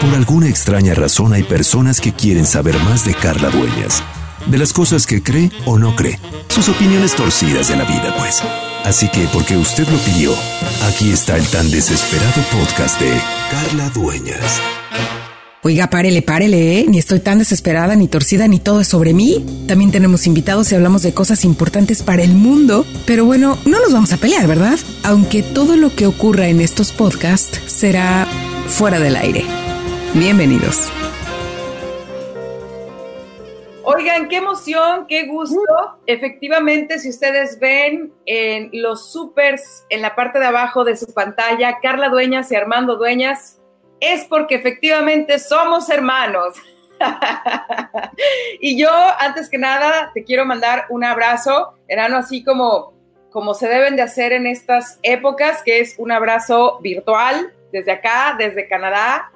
Por alguna extraña razón hay personas que quieren saber más de Carla Dueñas, de las cosas que cree o no cree, sus opiniones torcidas de la vida, pues. Así que, porque usted lo pidió, aquí está el tan desesperado podcast de Carla Dueñas. Oiga, párele, párele, ¿eh? Ni estoy tan desesperada, ni torcida, ni todo es sobre mí. También tenemos invitados y hablamos de cosas importantes para el mundo. Pero bueno, no nos vamos a pelear, ¿verdad? Aunque todo lo que ocurra en estos podcasts será fuera del aire. Bienvenidos. Oigan, qué emoción, qué gusto. Efectivamente, si ustedes ven en los supers, en la parte de abajo de su pantalla, Carla Dueñas y Armando Dueñas, es porque efectivamente somos hermanos. y yo, antes que nada, te quiero mandar un abrazo, hermano, así como, como se deben de hacer en estas épocas, que es un abrazo virtual desde acá, desde Canadá.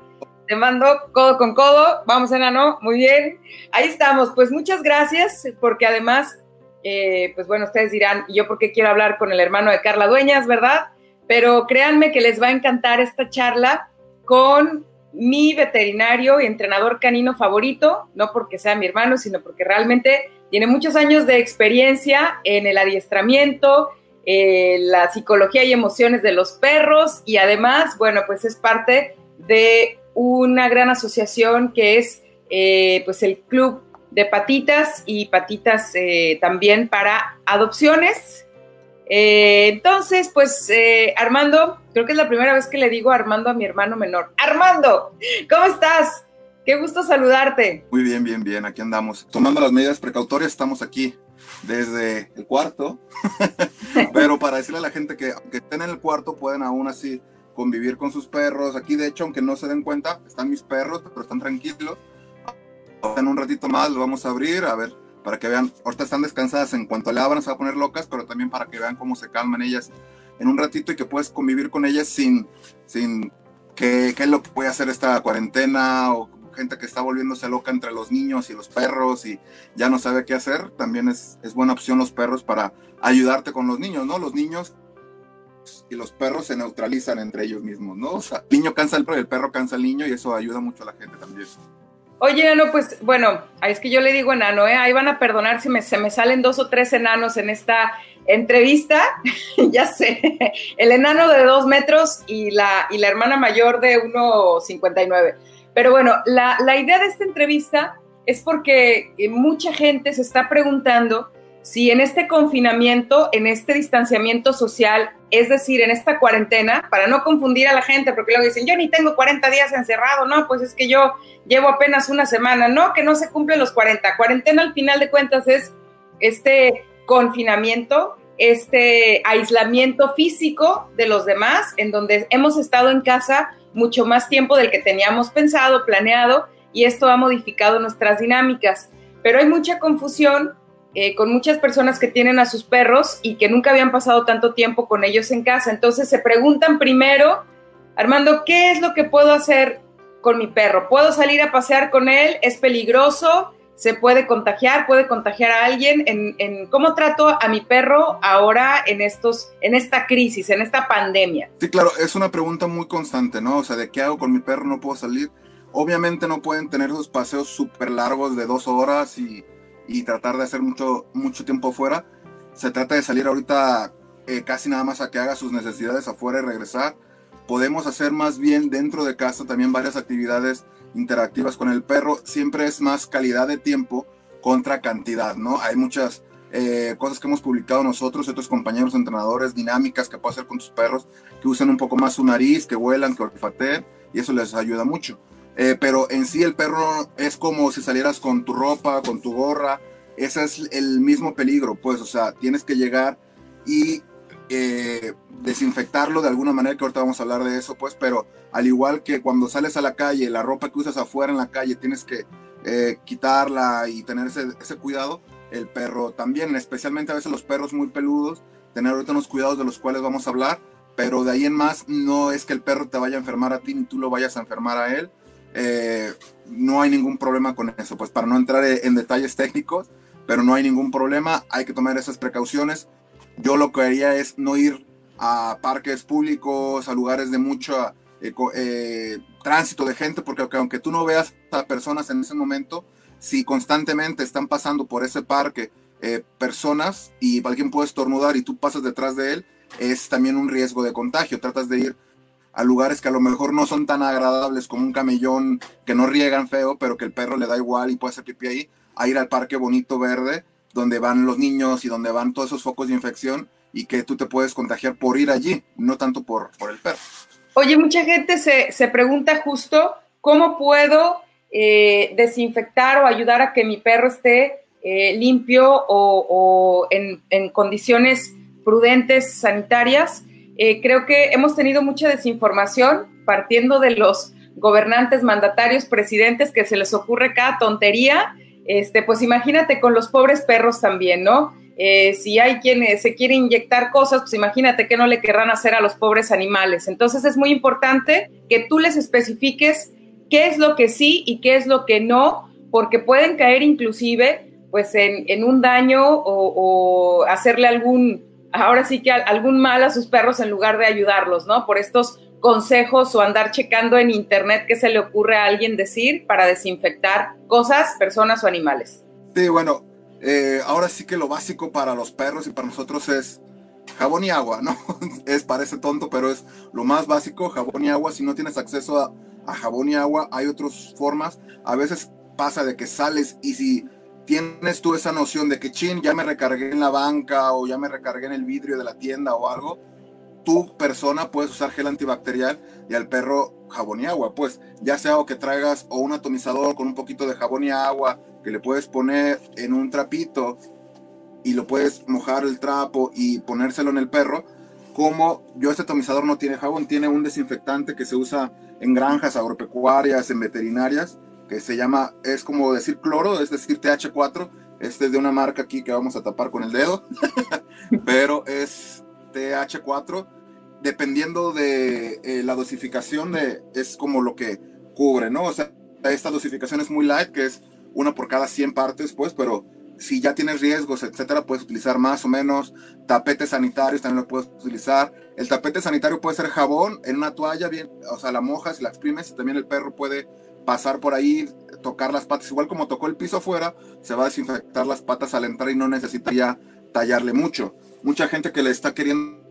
Te mando codo con codo. Vamos, enano. Muy bien. Ahí estamos. Pues muchas gracias, porque además, eh, pues bueno, ustedes dirán, ¿y yo por qué quiero hablar con el hermano de Carla Dueñas, verdad? Pero créanme que les va a encantar esta charla con mi veterinario y entrenador canino favorito, no porque sea mi hermano, sino porque realmente tiene muchos años de experiencia en el adiestramiento, eh, la psicología y emociones de los perros y además, bueno, pues es parte de una gran asociación que es eh, pues el Club de Patitas y Patitas eh, también para adopciones eh, entonces, pues Armando, creo que es la primera vez que le digo Armando a mi hermano menor. Armando, ¿cómo estás? Qué gusto saludarte. Muy bien, bien, bien, aquí andamos. Tomando las medidas precautorias, estamos aquí desde el cuarto, pero para decirle a la gente que aunque estén en el cuarto, pueden aún así convivir con sus perros. Aquí, de hecho, aunque no se den cuenta, están mis perros, pero están tranquilos. En un ratito más lo vamos a abrir, a ver para que vean, ahorita están descansadas, en cuanto le abran se va a poner locas, pero también para que vean cómo se calman ellas en un ratito y que puedes convivir con ellas sin, sin qué, qué lo que puede hacer esta cuarentena o gente que está volviéndose loca entre los niños y los perros y ya no sabe qué hacer, también es, es buena opción los perros para ayudarte con los niños, ¿no? Los niños y los perros se neutralizan entre ellos mismos, ¿no? O sea, el niño cansa al perro, el perro cansa al niño y eso ayuda mucho a la gente también. Oye, enano, pues bueno, es que yo le digo enano, ¿eh? ahí van a perdonar si me, se me salen dos o tres enanos en esta entrevista, ya sé, el enano de dos metros y la, y la hermana mayor de 1,59. Pero bueno, la, la idea de esta entrevista es porque eh, mucha gente se está preguntando si en este confinamiento, en este distanciamiento social, es decir, en esta cuarentena, para no confundir a la gente, porque luego dicen, yo ni tengo 40 días encerrado, no, pues es que yo llevo apenas una semana, no, que no se cumplen los 40. Cuarentena al final de cuentas es este confinamiento, este aislamiento físico de los demás, en donde hemos estado en casa mucho más tiempo del que teníamos pensado, planeado, y esto ha modificado nuestras dinámicas. Pero hay mucha confusión eh, con muchas personas que tienen a sus perros y que nunca habían pasado tanto tiempo con ellos en casa. Entonces se preguntan primero, Armando, ¿qué es lo que puedo hacer con mi perro? ¿Puedo salir a pasear con él? ¿Es peligroso? ¿Se puede contagiar? ¿Puede contagiar a alguien? ¿En, cómo trato a mi perro ahora en, estos, en esta crisis, en esta pandemia? Sí, claro, es una pregunta muy constante, ¿no? O sea, ¿de qué hago con mi perro? No puedo salir. Obviamente no pueden tener esos paseos súper largos de dos horas y y tratar de hacer mucho, mucho tiempo afuera. Se trata de salir ahorita eh, casi nada más a que haga sus necesidades afuera y regresar. Podemos hacer más bien dentro de casa también varias actividades interactivas con el perro. Siempre es más calidad de tiempo contra cantidad, ¿no? Hay muchas eh, cosas que hemos publicado nosotros, otros compañeros entrenadores, dinámicas que puedes hacer con tus perros, que usen un poco más su nariz, que vuelan, que olfateen, y eso les ayuda mucho. Eh, pero en sí el perro es como si salieras con tu ropa, con tu gorra. Ese es el mismo peligro, pues, o sea, tienes que llegar y eh, desinfectarlo de alguna manera, que ahorita vamos a hablar de eso, pues, pero al igual que cuando sales a la calle, la ropa que usas afuera en la calle, tienes que eh, quitarla y tener ese, ese, cuidado, el perro también, especialmente a veces los perros muy peludos, tener ahorita unos cuidados de los cuales vamos a hablar, pero de ahí en más no es que el perro te vaya a enfermar a ti ni tú lo vayas a enfermar a él, eh, no hay ningún problema con eso, pues para no entrar en detalles técnicos, pero no hay ningún problema, hay que tomar esas precauciones. Yo lo que haría es no ir a parques públicos, a lugares de mucha eh, eh, tránsito de gente, porque aunque tú no veas a personas en ese momento, si constantemente están pasando por ese parque personas y alguien puede estornudar y tú pasas detrás de él, es también un riesgo de contagio. Tratas de ir a lugares que a lo mejor no son tan agradables como un camellón, que no riegan feo, pero que el perro le da igual y puede hacer pipí ahí, a ir al parque bonito verde, donde van los niños y donde van todos esos focos de infección y que tú te puedes contagiar por ir allí, no tanto por, por el perro. Oye, mucha gente se, se pregunta justo cómo puedo eh, desinfectar o ayudar a que mi perro esté eh, limpio o, o en, en, condiciones prudentes sanitarias. Eh, creo que hemos tenido mucha desinformación partiendo de los gobernantes, mandatarios, presidentes que se les ocurre cada tontería. Este, pues imagínate con los pobres perros también, ¿no? Eh, si hay quien se quiere inyectar cosas, pues imagínate que no le querrán hacer a los pobres animales. Entonces es muy importante que tú les especifiques qué es lo que sí y qué es lo que no, porque pueden caer inclusive pues en, un daño o hacerle algún ahora sí que algún mal a sus perros en lugar de ayudarlos, ¿no? Por estos consejos o andar checando en internet qué se le ocurre a alguien decir para desinfectar cosas, personas o animales. Sí, bueno, eh, ahora sí que lo básico para los perros y para nosotros es jabón y agua, ¿no? es, parece tonto, pero es lo más básico, jabón y agua. Si no tienes acceso a, a jabón y agua, hay otras formas. A veces pasa de que sales y si tienes tú esa noción de que, chin, ya me recargué en la banca o ya me recargué en el vidrio de la tienda o algo, tu persona puedes usar gel antibacterial y al perro jabón y agua, pues ya sea o que traigas o un atomizador con un poquito de jabón y agua que le puedes poner en un trapito y lo puedes mojar el trapo y ponérselo en el perro, como yo este atomizador no tiene jabón, tiene un desinfectante que se usa en granjas agropecuarias, en veterinarias, que se llama, es como decir cloro, es decir TH4. Este es de una marca aquí que vamos a tapar con el dedo, pero es TH4. Dependiendo de eh, la dosificación, de, es como lo que cubre, ¿no? O sea, esta dosificación es muy light, que es una por cada 100 partes, pues, pero si ya tienes riesgos, etcétera, puedes utilizar más o menos. Tapetes sanitarios también lo puedes utilizar. El tapete sanitario puede ser jabón en una toalla, bien, o sea, la mojas y la exprimes. Y también el perro puede pasar por ahí, tocar las patas, igual como tocó el piso afuera, se va a desinfectar las patas al entrar y no necesita ya tallarle mucho. Mucha gente que le está queriendo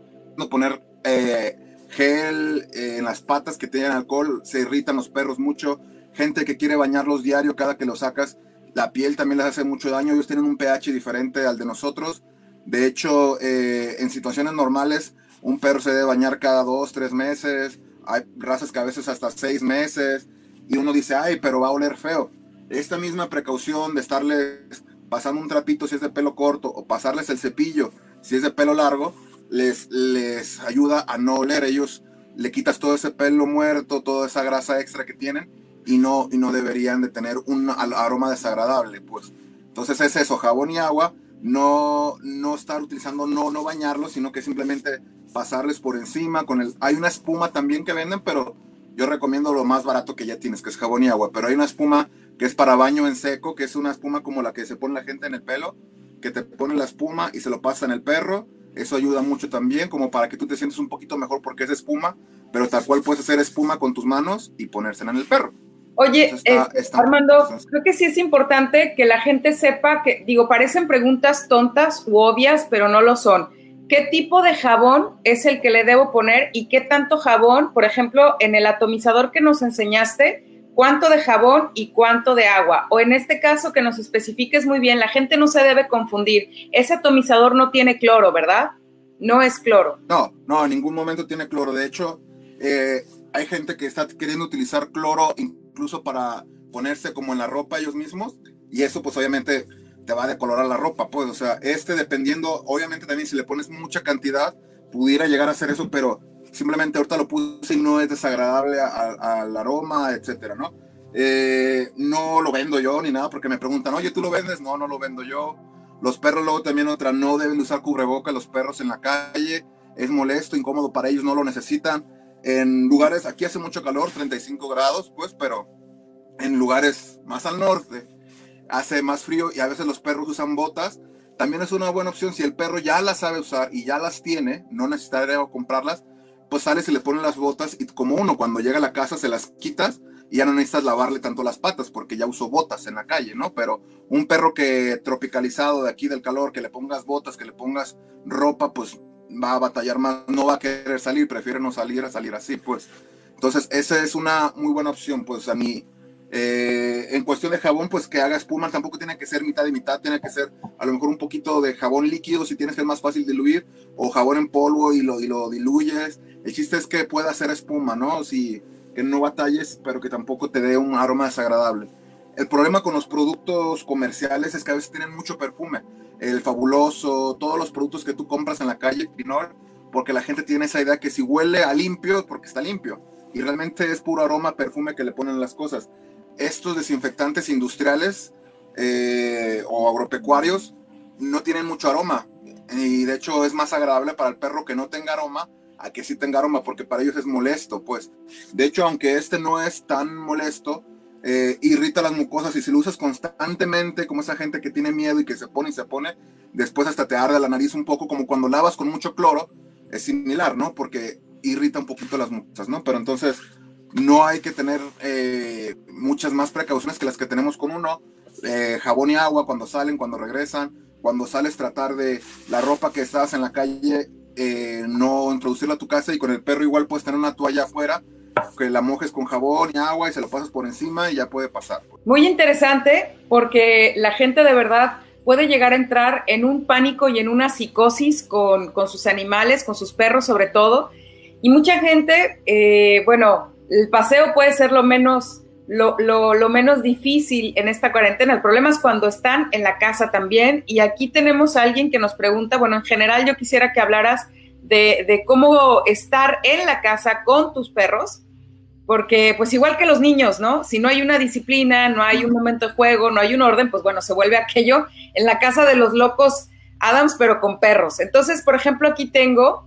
poner eh, gel eh, en las patas que tienen alcohol, se irritan los perros mucho. Gente que quiere bañarlos diario cada que los sacas, la piel también les hace mucho daño. Ellos tienen un pH diferente al de nosotros. De hecho, eh, en situaciones normales, un perro se debe bañar cada dos, tres meses. Hay razas que a veces hasta seis meses y uno dice, ay, pero va a oler feo. Esta misma precaución de estarles pasando un trapito si es de pelo corto o pasarles el cepillo si es de pelo largo, les, les ayuda a no oler. Ellos le quitas todo ese pelo muerto, toda esa grasa extra que tienen y no, y no deberían de tener un aroma desagradable, pues. Entonces es eso, jabón y agua, no, no estar utilizando, no, no bañarlos, sino que simplemente pasarles por encima con el... Hay una espuma también que venden, pero yo recomiendo lo más barato que ya tienes, que es jabón y agua, pero hay una espuma que es para baño en seco, que es una espuma como la que se pone la gente en el pelo, que te pone la espuma y se lo pasa en el perro. Eso ayuda mucho también, como para que tú te sientes un poquito mejor porque es espuma, pero tal cual puedes hacer espuma con tus manos y ponérsela en el perro. Oye, eh, Armando, creo que sí es importante que la gente sepa que, digo, parecen preguntas tontas u obvias, pero no lo son qué tipo de jabón es el que le debo poner y qué tanto jabón, por ejemplo, en el atomizador que nos enseñaste, cuánto de jabón y cuánto de agua. O en este caso que nos especifiques muy bien, la gente no se debe confundir. Ese atomizador no tiene cloro, ¿verdad? No es cloro. No, no, en ningún momento tiene cloro. De hecho, eh, hay gente que está queriendo utilizar cloro incluso para ponerse como en la ropa ellos mismos. Y eso pues obviamente te va a decolorar la ropa, pues, o sea, este dependiendo, obviamente también si le pones mucha cantidad, pudiera llegar a ser eso, pero simplemente ahorita lo puse y no es desagradable al aroma, etcétera, ¿no? Eh, no lo vendo yo ni nada porque me preguntan, oye, ¿tú lo vendes? No, no lo vendo yo. Los perros luego también otra, no deben usar cubreboca los perros en la calle, es molesto, incómodo para ellos, no lo necesitan. En lugares, aquí hace mucho calor, 35 grados, pues, pero en lugares más al norte, hace más frío y a veces los perros usan botas. También es una buena opción si el perro ya las sabe usar y ya las tiene, no necesitaría comprarlas. pues sales y le pones las botas y como uno cuando llega a la casa se las quitas y ya no necesitas lavarle tanto las patas porque ya usó botas en la calle, ¿no? Pero un perro que tropicalizado de aquí del calor, que le pongas botas, que le pongas ropa, pues va a batallar más, no va a querer salir, prefiere no salir a salir así, pues. Entonces, esa es una muy buena opción, pues a mí. Eh, en cuestión de jabón, pues que haga espuma, tampoco tiene que ser mitad y mitad, tiene que ser a lo mejor un poquito de jabón líquido si tienes que es más fácil diluir, o jabón en polvo y lo, y lo diluyes. El chiste es que pueda hacer espuma, ¿no? Si que no batalles, pero que tampoco te dé un aroma desagradable. El problema con los productos comerciales es que a veces tienen mucho perfume. El fabuloso, todos los productos que tú compras en la calle, porque la gente tiene esa idea que si huele a limpio, porque está limpio. Y realmente es puro aroma, perfume que le ponen las cosas. Estos desinfectantes industriales eh, o agropecuarios no tienen mucho aroma. Y de hecho es más agradable para el perro que no tenga aroma a que sí tenga aroma, porque para ellos es molesto, pues. De hecho, aunque este no es tan molesto, eh, irrita las mucosas y si lo usas constantemente, como esa gente que tiene miedo y que se pone y se pone, después hasta te arde la nariz un poco, como cuando lavas con mucho cloro, es similar, ¿no? Porque irrita un poquito las mucosas, ¿no? Pero entonces no hay que tener eh, muchas más precauciones que las que tenemos con uno. Eh, jabón y agua cuando salen, cuando regresan, cuando sales tratar de la ropa que estás en la calle, eh, no introducirla a tu casa y con el perro igual puedes tener una toalla afuera que la mojes con jabón y agua y se lo pasas por encima y ya puede pasar. Muy interesante porque la gente de verdad puede llegar a entrar en un pánico y en una psicosis con, con sus animales, con sus perros sobre todo. Y mucha gente, bueno, el paseo puede ser lo menos, lo, lo, menos difícil en esta cuarentena. El problema es cuando están en la casa también. Y aquí tenemos a alguien que nos pregunta, bueno, en general yo quisiera que hablaras de, de cómo estar en la casa con tus perros porque pues igual que los niños, ¿no? Si no hay una disciplina, no hay un momento de juego, no hay un orden, pues bueno, se vuelve aquello en la casa de los locos Adams, pero con perros. Entonces, por ejemplo, aquí tengo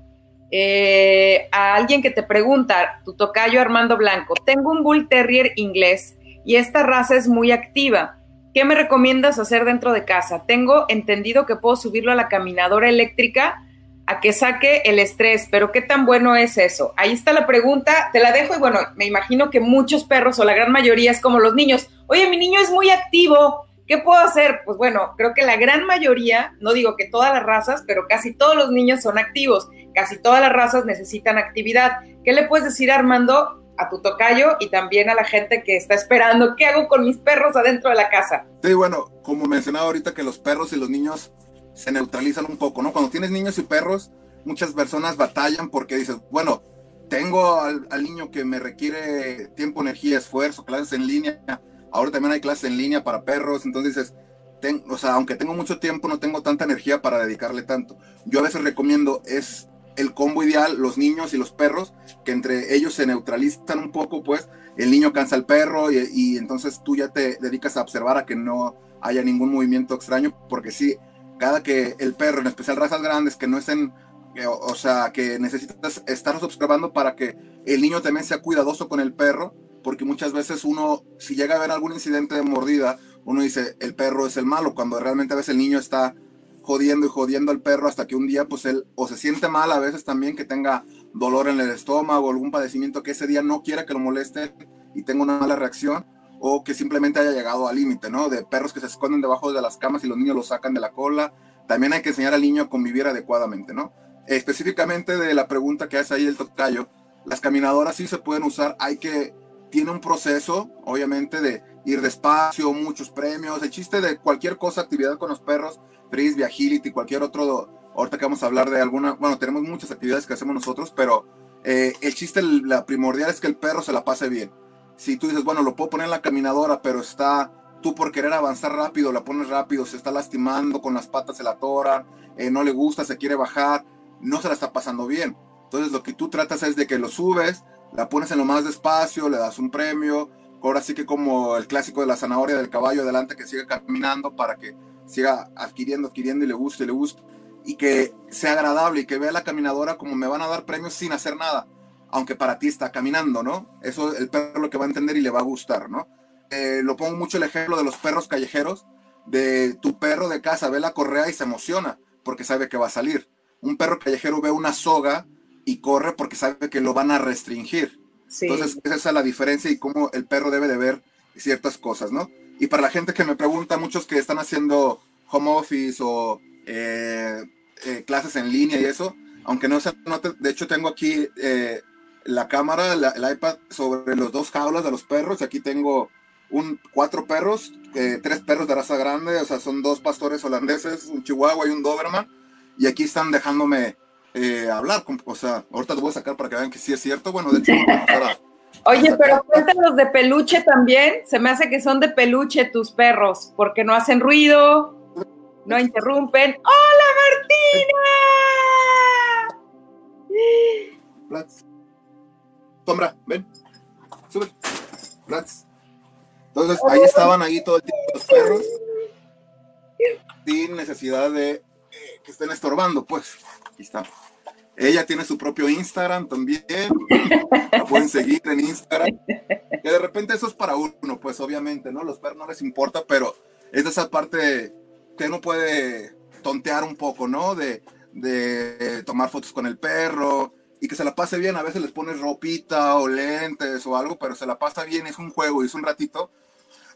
eh, a alguien que te pregunta, tu tocayo Armando Blanco, tengo un Bull Terrier inglés y esta raza es muy activa. ¿Qué me recomiendas hacer dentro de casa? Tengo entendido que puedo subirlo a la caminadora eléctrica a que saque el estrés, pero ¿qué tan bueno es eso? Ahí está la pregunta, te la dejo y bueno, me imagino que muchos perros o la gran mayoría es como los niños, oye, mi niño es muy activo, ¿qué puedo hacer? Pues bueno, creo que la gran mayoría, no digo que todas las razas, pero casi todos los niños son activos, casi todas las razas necesitan actividad. ¿Qué le puedes decir, Armando, a tu tocayo y también a la gente que está esperando, ¿qué hago con mis perros adentro de la casa? Sí, bueno, como mencionaba ahorita que los perros y los niños se neutralizan un poco, ¿no? Cuando tienes niños y perros, muchas personas batallan porque dices, bueno, tengo al, niño que me requiere tiempo, energía, esfuerzo, clases en línea, ahora también hay clases en línea para perros, entonces dices, o sea, aunque tengo mucho tiempo, no tengo tanta energía para dedicarle tanto. Yo a veces recomiendo, es el combo ideal, los niños y los perros, que entre ellos se neutralizan un poco, pues el niño cansa al perro y, y entonces tú ya te dedicas a observar a que no haya ningún movimiento extraño, porque sí, cada que el perro, en especial razas grandes, que no estén, o, sea, que necesitas estar observando para que el niño también sea cuidadoso con el perro, porque muchas veces uno, si llega a haber algún incidente de mordida, uno dice, el perro es el malo, cuando realmente a veces el niño está jodiendo y jodiendo al perro hasta que un día, pues él o se siente mal a veces también que tenga dolor en el estómago, algún padecimiento que ese día no quiera que lo moleste y tenga una mala reacción, o que simplemente haya llegado al límite, ¿no? De perros que se esconden debajo de las camas y los niños los sacan de la cola. También hay que enseñar al niño a convivir adecuadamente, ¿no? Específicamente de la pregunta que hace ahí el tocayo, las caminadoras sí se pueden usar, hay que, tiene un proceso, obviamente, de ir despacio, muchos premios, el chiste de cualquier cosa, actividad con los perros, frisbee, agility, cualquier otro, ahorita que vamos a hablar de alguna, bueno, tenemos muchas actividades que hacemos nosotros, pero eh, el chiste, la primordial es que el perro se la pase bien si tú dices, bueno, lo puedo poner en la caminadora, pero está, tú por querer avanzar rápido, la pones rápido, se está lastimando, con las patas se la atoran, eh, no le gusta, se quiere bajar, no se la está pasando bien. Entonces lo que tú tratas es de que lo subes, la pones en lo más despacio, le das un premio, ahora sí que como el clásico de la zanahoria del caballo adelante que siga caminando para que siga adquiriendo, adquiriendo y le guste, y le guste, y que sea agradable y que vea la caminadora como me van a dar premios sin hacer nada aunque para ti está caminando, ¿no? Eso el perro lo que va a entender y le va a gustar, ¿no? Eh, lo pongo mucho el ejemplo de los perros callejeros, de tu perro de casa ve la correa y se emociona porque sabe que va a salir. Un perro callejero ve una soga y corre porque sabe que lo van a restringir. Entonces, esa es la diferencia y cómo el perro debe de ver ciertas cosas, ¿no? Y para la gente que me pregunta, muchos que están haciendo home office o eh, eh, clases en línea y eso, aunque no se note, de hecho tengo aquí eh, la cámara, el iPad sobre los dos jaulas de los perros, aquí tengo un, cuatro perros, tres perros de raza grande, o sea, son dos pastores holandeses, un chihuahua y un doberman, y aquí están dejándome hablar, o sea, ahorita los voy a sacar para que vean que sí es cierto, bueno, de hecho, Oye, pero cuéntanos de peluche también. Se me hace que son de peluche tus perros, porque no hacen ruido, no interrumpen. ¡Hola, Martina! Sombra, ven. Sube. Entonces, ahí estaban ahí todo el tiempo los perros. Sin necesidad de eh, que estén estorbando, pues. Aquí está. Ella tiene su propio Instagram también. La pueden seguir en Instagram. Que de repente eso es para uno, pues obviamente, ¿no? Los perros no les importa, pero es de esa parte que uno puede tontear un poco, ¿no? De, de tomar fotos con el perro y que se la pase bien. A veces les pones ropita o lentes o algo, pero se la pasa bien, es un juego y es un ratito.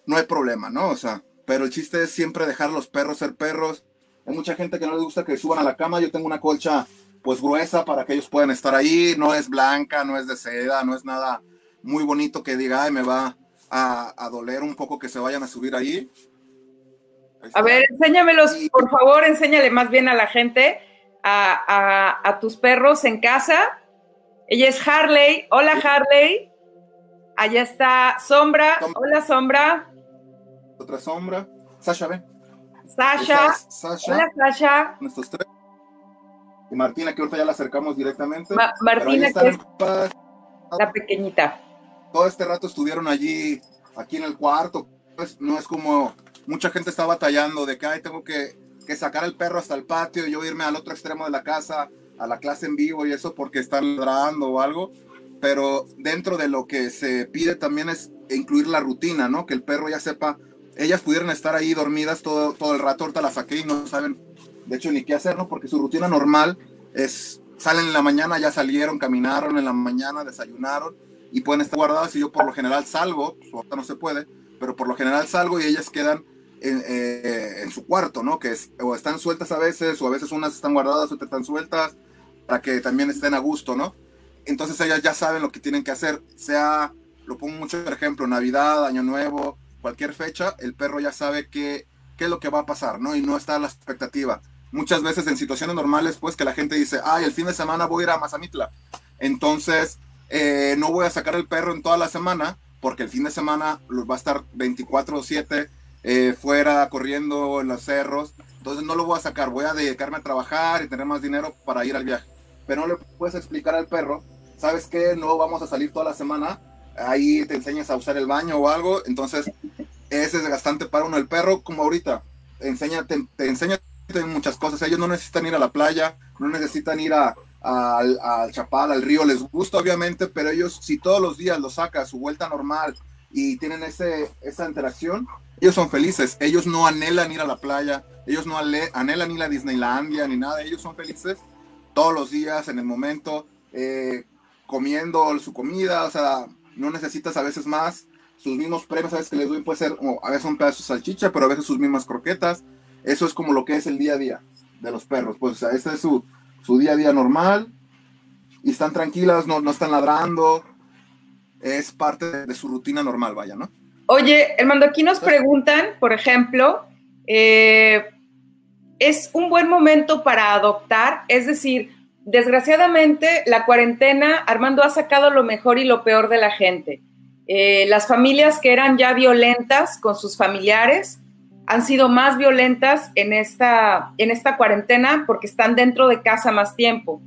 No hay problema, ¿no? O sea, pero el chiste es siempre dejar a los perros ser perros. Hay mucha gente que no les gusta que suban a la cama. Yo tengo una colcha pues gruesa para que ellos puedan estar ahí, no es blanca, no es de seda, no es nada muy bonito que diga, ay, me va a, doler un poco que se vayan a subir ahí. A ver, enséñamelos, por favor, enséñale más bien a la gente, a, tus perros en casa. Ella es Harley. Hola, Harley. Allá está Sombra. Hola, Sombra. Otra Sombra. Sasha, ven. Sasha. Sasha. Hola, Sasha. Nuestros tres. Y Martina, que ahorita ya la acercamos directamente. Martina, que es la pequeñita. Todo este rato estuvieron allí, aquí en el cuarto. Pues no es como mucha gente está batallando de que Ay, tengo que, que sacar el perro hasta el patio y yo irme al otro extremo de la casa, a la clase en vivo y eso porque están ladrando o algo. Pero dentro de lo que se pide también es incluir la rutina, ¿no? Que el perro ya sepa. Ellas pudieran estar ahí dormidas todo, todo el rato, ahorita las saqué y no saben de hecho ni qué hacer, ¿no? Porque su rutina normal es, salen en la mañana, ya salieron, caminaron en la mañana, desayunaron y pueden estar guardadas y yo por lo general salgo, pues ahorita no se puede, pero por lo general salgo y ellas quedan en, eh, en, su cuarto, ¿no? Que es, o están sueltas a veces, o a veces unas están guardadas, otras están sueltas, para que también estén a gusto, ¿no? Entonces ellas ya saben lo que tienen que hacer, sea, lo pongo mucho por ejemplo, Navidad, Año Nuevo, cualquier fecha, el perro ya sabe qué, qué es lo que va a pasar, ¿no? Y no está a la expectativa muchas veces en situaciones normales, pues que la gente dice, ay, el fin de semana voy a ir a Mazamitla. Entonces, eh, no voy a sacar el perro en toda la semana, porque el fin de semana va a estar 24 o 7 eh, fuera corriendo en los cerros. Entonces, no lo voy a sacar, voy a dedicarme a trabajar y tener más dinero para ir al viaje. Pero no le puedes explicar al perro, ¿sabes qué? No vamos a salir toda la semana. Ahí te enseñas a usar el baño o algo. Entonces, es desgastante para uno. El perro, como ahorita, enseña, te enseña muchas cosas. Ellos no necesitan ir a la playa, no necesitan ir a, al, Chapal, al río. Les gusta, obviamente, pero ellos, si todos los días lo saca a su vuelta normal y tienen ese, esa interacción, ellos son felices. Ellos no anhelan ir a la playa, ellos no anhelan ir a Disneylandia ni nada. Ellos son felices todos los días, en el momento, eh, comiendo su comida. O sea, no necesitas a veces más. Sus mismos premios, a veces que les doy puede ser, a veces un pedazo de salchicha, pero a veces sus mismas croquetas eso es como lo que es el día a día de los perros. Pues, o sea, este es su, día a día normal. Y están tranquilas, no, no están ladrando. Es parte de, su rutina normal, vaya, ¿no? Oye, Hermando, aquí nos preguntan, por ejemplo, eh, ¿es un buen momento para adoptar? Es decir, desgraciadamente la cuarentena, Armando ha sacado lo mejor y lo peor de la gente. Eh, las familias que eran ya violentas con sus familiares han sido más violentas en esta, en esta cuarentena porque están dentro de casa más tiempo.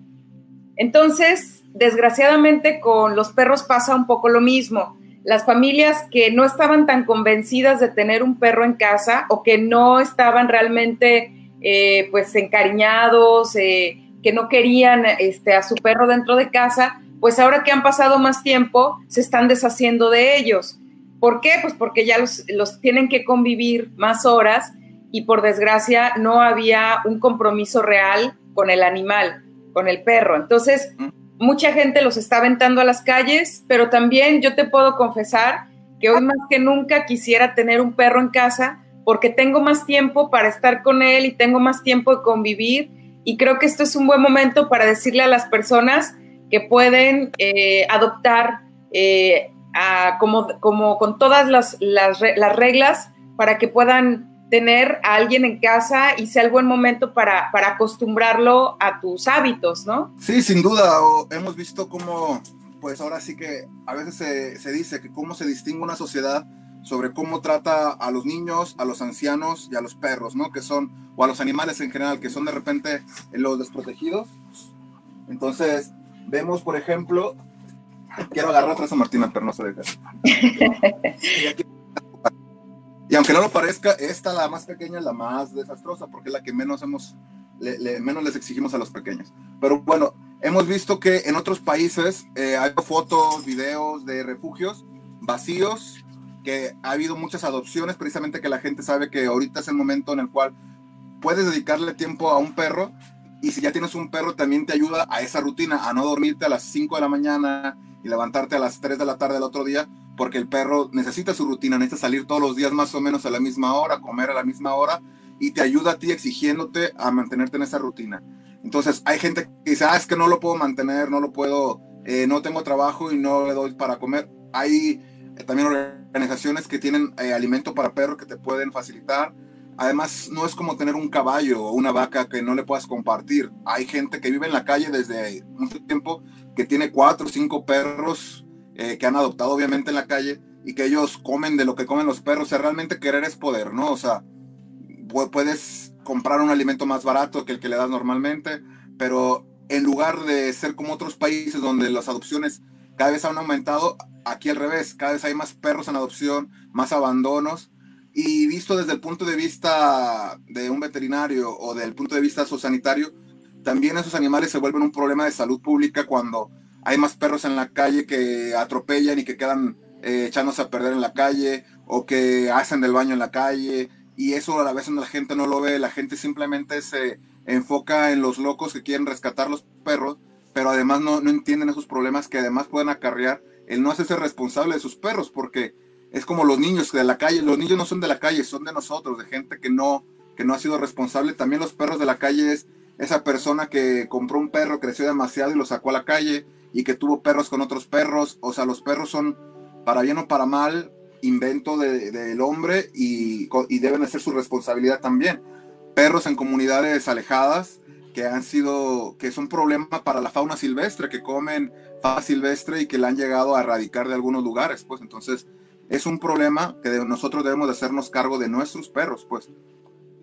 Entonces, desgraciadamente con los perros pasa un poco lo mismo. Las familias que no estaban tan convencidas de tener un perro en casa o que no estaban realmente eh, pues encariñados, eh, que no querían este, a su perro dentro de casa, pues ahora que han pasado más tiempo, se están deshaciendo de ellos. ¿Por qué? Pues porque ya los, tienen que convivir más horas y por desgracia no había un compromiso real con el animal, con el perro. Entonces, mucha gente los está aventando a las calles, pero también yo te puedo confesar que hoy más que nunca quisiera tener un perro en casa porque tengo más tiempo para estar con él y tengo más tiempo de convivir y creo que esto es un buen momento para decirle a las personas que pueden eh, adoptar eh, como, como, con todas las, las, las, reglas para que puedan tener a alguien en casa y sea el buen momento para, para acostumbrarlo a tus hábitos, ¿no? Sí, sin duda. hemos visto cómo, pues ahora sí que a veces se, se dice que cómo se distingue una sociedad sobre cómo trata a los niños, a los ancianos y a los perros, ¿no? Que son, o a los animales en general, que son de repente los desprotegidos. Entonces, vemos, por ejemplo, quiero agarrar atrás a Martina, pero no se deja. y aunque no lo parezca, esta, la más pequeña, es la más desastrosa, porque es la que menos hemos, menos les exigimos a los pequeños. Pero bueno, hemos visto que en otros países eh, hay fotos, videos de refugios vacíos que ha habido muchas adopciones, precisamente que la gente sabe que ahorita es el momento en el cual puedes dedicarle tiempo a un perro y si ya tienes un perro también te ayuda a esa rutina, a no dormirte a las 5 de la mañana y levantarte a las 3 de la tarde del otro día, porque el perro necesita su rutina, necesita salir todos los días más o menos a la misma hora, comer a la misma hora y te ayuda a ti exigiéndote a mantenerte en esa rutina. Entonces hay gente que dice, ah, es que no lo puedo mantener, no lo puedo, eh, no tengo trabajo y no le doy para comer. Hay también organizaciones que tienen eh, alimento para perros que te pueden facilitar. Además, no es como tener un caballo o una vaca que no le puedas compartir. Hay gente que vive en la calle desde mucho tiempo que tiene cuatro o cinco perros eh, que han adoptado obviamente en la calle y que ellos comen de lo que comen los perros. O realmente querer es poder, ¿no? O sea, puedes comprar un alimento más barato que el que le das normalmente, pero en lugar de ser como otros países donde las adopciones cada vez han aumentado, aquí al revés, cada vez hay más perros en adopción, más abandonos. Y visto desde el punto de vista de un veterinario o del punto de vista sociosanitario, también esos animales se vuelven un problema de salud pública cuando hay más perros en la calle que atropellan y que quedan eh, echándose a perder en la calle o que hacen del baño en la calle. Y eso a la vez la gente no lo ve, la gente simplemente se enfoca en los locos que quieren rescatar los perros, pero además no, no entienden esos problemas que además pueden acarrear el no hacerse responsable de sus perros, porque es como los niños de la calle, los niños no son de la calle, son de nosotros, de gente que no, que no ha sido responsable. También los perros de la calle es esa persona que compró un perro, creció demasiado y lo sacó a la calle y que tuvo perros con otros perros. O sea, los perros son, para bien o para mal, invento del hombre y, y deben ser su responsabilidad también. Perros en comunidades alejadas que han sido, que son problema para la fauna silvestre, que comen fauna silvestre y que la han llegado a erradicar de algunos lugares, pues entonces es un problema que nosotros debemos de hacernos cargo de nuestros perros, pues.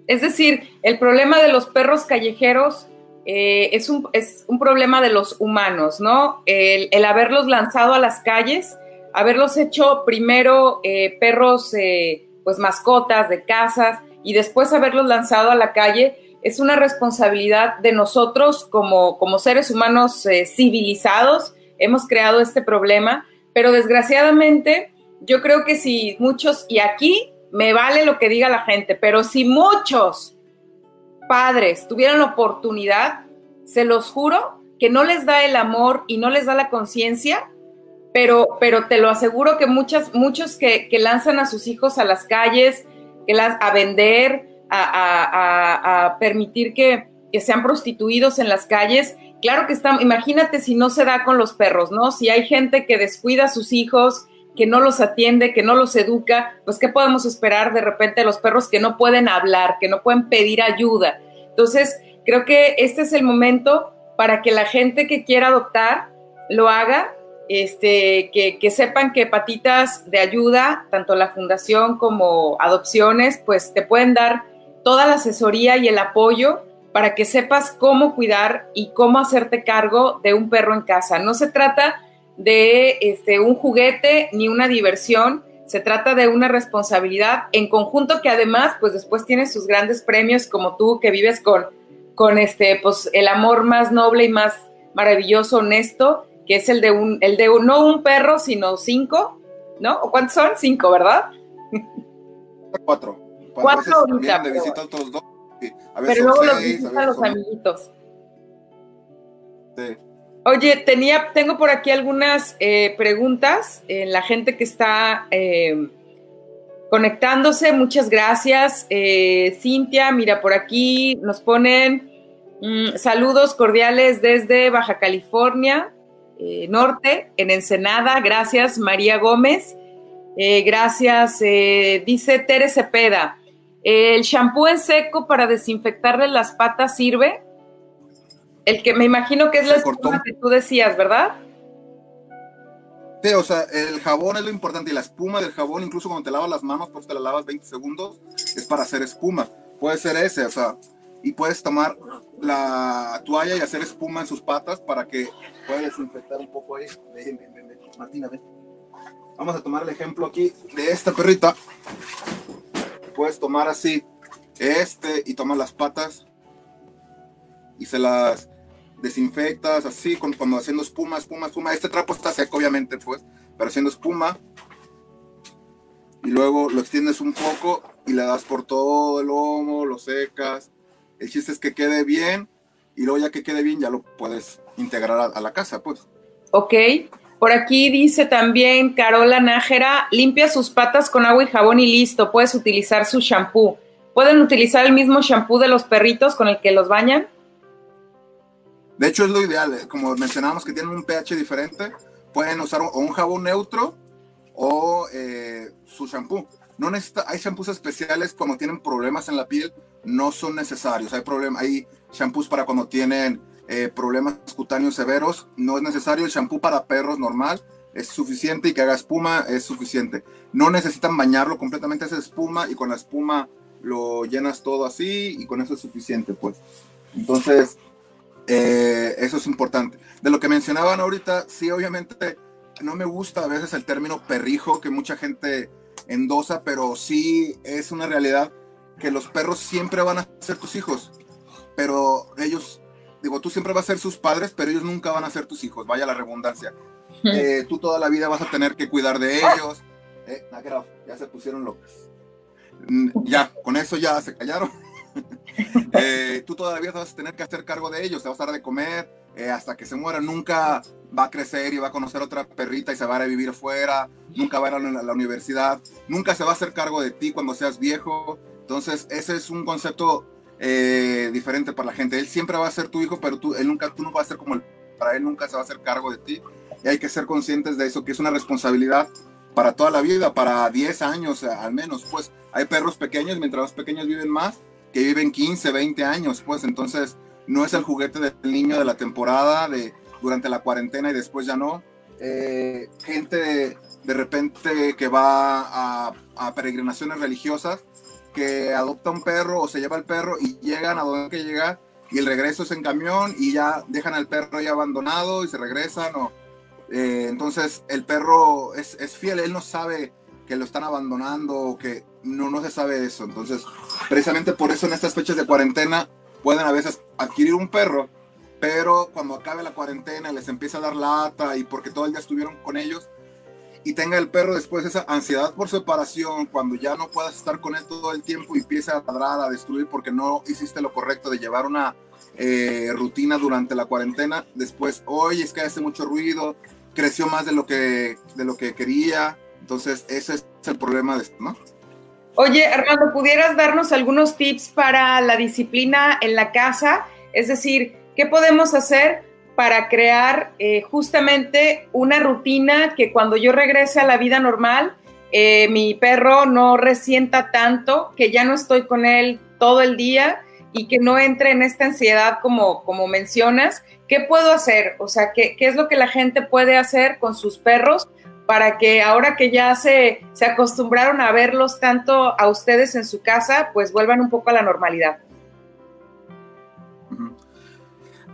Es decir, el problema de los perros callejeros eh, es, un, es, un, problema de los humanos, ¿no? El, haberlos lanzado a las calles, haberlos hecho primero eh, perros, eh, pues mascotas de casas, y después haberlos lanzado a la calle, es una responsabilidad de nosotros como, como seres humanos eh, civilizados. Hemos creado este problema, pero desgraciadamente yo creo que si muchos, y aquí me vale lo que diga la gente, pero si muchos padres tuvieran la oportunidad, se los juro que no les da el amor y no les da la conciencia, pero, pero te lo aseguro que muchas, muchos que, que lanzan a sus hijos a las calles, que las, a vender, a, permitir que, sean prostituidos en las calles. Claro que está, imagínate si no se da con los perros, ¿no? Si hay gente que descuida a sus hijos, que no los atiende, que no los educa, pues ¿qué podemos esperar de repente de los perros que no pueden hablar, que no pueden pedir ayuda? Entonces, creo que este es el momento para que la gente que quiera adoptar lo haga, este, que, que, sepan que patitas de ayuda, tanto la fundación como adopciones, pues te pueden dar toda la asesoría y el apoyo para que sepas cómo cuidar y cómo hacerte cargo de un perro en casa. No se trata de este, un juguete ni una diversión, se trata de una responsabilidad en conjunto que además, pues después tienes sus grandes premios como tú que vives con, con este, pues el amor más noble y más maravilloso, honesto, que es el de un, el de no un perro, sino cinco, ¿no? ¿O cuántos son? Cinco, ¿verdad? Cuatro. Cuatro ahorita. Pero, dos, pero luego los visitan los amiguitos. Sí. Oye, tenía, tengo por aquí algunas eh, preguntas en la gente que está eh, conectándose. Muchas gracias. Eh, Cintia, mira, por aquí nos ponen mm, saludos cordiales desde Baja California Norte, en Ensenada. Gracias, María Gómez. gracias, dice Tere Cepeda. ¿El shampoo en seco para desinfectarle las patas sirve? El que me imagino que es la espuma que tú decías, ¿verdad? Sí, o sea, el jabón es lo importante y la espuma del jabón, incluso cuando te lavas las manos, pues te la lavas 20 segundos, es para hacer espuma. Puede ser ese, o sea, y puedes tomar la toalla y hacer espuma en sus patas para que pueda desinfectar un poco ahí. Ven, ven, ven, Martina, ven. Vamos a tomar el ejemplo aquí de esta perrita. Puedes tomar así este y tomar las patas y se las desinfectas así, cuando, haciendo espuma, espuma, espuma. Este trapo está seco, obviamente, pues, pero haciendo espuma. Y luego lo extiendes un poco y le das por todo el lomo, lo secas. El chiste es que quede bien y luego ya que quede bien ya lo puedes integrar a, la casa, pues. Ok. Por aquí dice también Carola Nájera, limpia sus patas con agua y jabón y listo, puedes utilizar su shampoo. ¿Pueden utilizar el mismo shampoo de los perritos con el que los bañan? De hecho, es lo ideal. Eh, como mencionábamos que tienen un pH diferente, pueden usar un jabón neutro o eh, su shampoo. No necesita, hay shampoos especiales cuando tienen problemas en la piel, no son necesarios. Hay, problem, hay shampoos para cuando tienen eh, problemas cutáneos severos, no es necesario. El shampoo para perros normal es suficiente y que haga espuma es suficiente. No necesitan bañarlo completamente esa espuma y con la espuma lo llenas todo así y con eso es suficiente, pues. Entonces, eh, eso es importante. De lo que mencionaban ahorita, sí, obviamente no me gusta a veces el término perrijo que mucha gente endosa, pero sí es una realidad que los perros siempre van a ser tus hijos, pero ellos, digo, tú siempre vas a ser sus padres, pero ellos nunca van a ser tus hijos, vaya la redundancia. Eh, tú toda la vida vas a tener que cuidar de ellos. Eh, ya se pusieron locos. Mm, ya, con eso ya se callaron. Eh, tú todavía vas a tener que hacer cargo de ellos, te vas a dar de comer eh, hasta que se muera. Nunca va a crecer y va a conocer otra perrita y se va a, vivir afuera, nunca va a ir a la, universidad, nunca se va a hacer cargo de ti cuando seas viejo. Entonces, ese es un concepto eh, diferente para la gente. Él siempre va a ser tu hijo, pero tú, él nunca, tú no vas a ser como él. Para él nunca se va a hacer cargo de ti. Y hay que ser conscientes de eso, que es una responsabilidad para toda la vida, para 10 años al menos. Pues hay perros pequeños, mientras los pequeños viven más, que viven 15, 20 años, pues entonces no es el juguete del niño de la temporada, de durante la cuarentena y después ya no. Eh, gente de, repente que va a, peregrinaciones religiosas, que adopta un perro o se lleva el perro y llegan a donde que llegar y el regreso es en camión y ya dejan al perro ya abandonado y se regresan. O, eh, entonces el perro es, es fiel, él no sabe que lo están abandonando o que no, no se sabe eso. Entonces, precisamente por eso en estas fechas de cuarentena pueden a veces adquirir un perro, pero cuando acabe la cuarentena les empieza a dar lata y porque todo el día estuvieron con ellos y tenga el perro después esa ansiedad por separación, cuando ya no puedas estar con él todo el tiempo y empieza a ladrar, a destruir porque no hiciste lo correcto de llevar una eh, rutina durante la cuarentena, después, hoy es que hace mucho ruido, creció más de lo que, de lo que quería, entonces ese es el problema de esto, ¿no? Oye, Armando, ¿pudieras darnos algunos tips para la disciplina en la casa? Es decir, ¿qué podemos hacer para crear eh, justamente una rutina que cuando yo regrese a la vida normal, eh, mi perro no resienta tanto, que ya no estoy con él todo el día y que no entre en esta ansiedad como, como mencionas? ¿Qué puedo hacer? O sea, ¿qué, ¿qué es lo que la gente puede hacer con sus perros para que ahora que ya se, se acostumbraron a verlos tanto a ustedes en su casa, pues vuelvan un poco a la normalidad.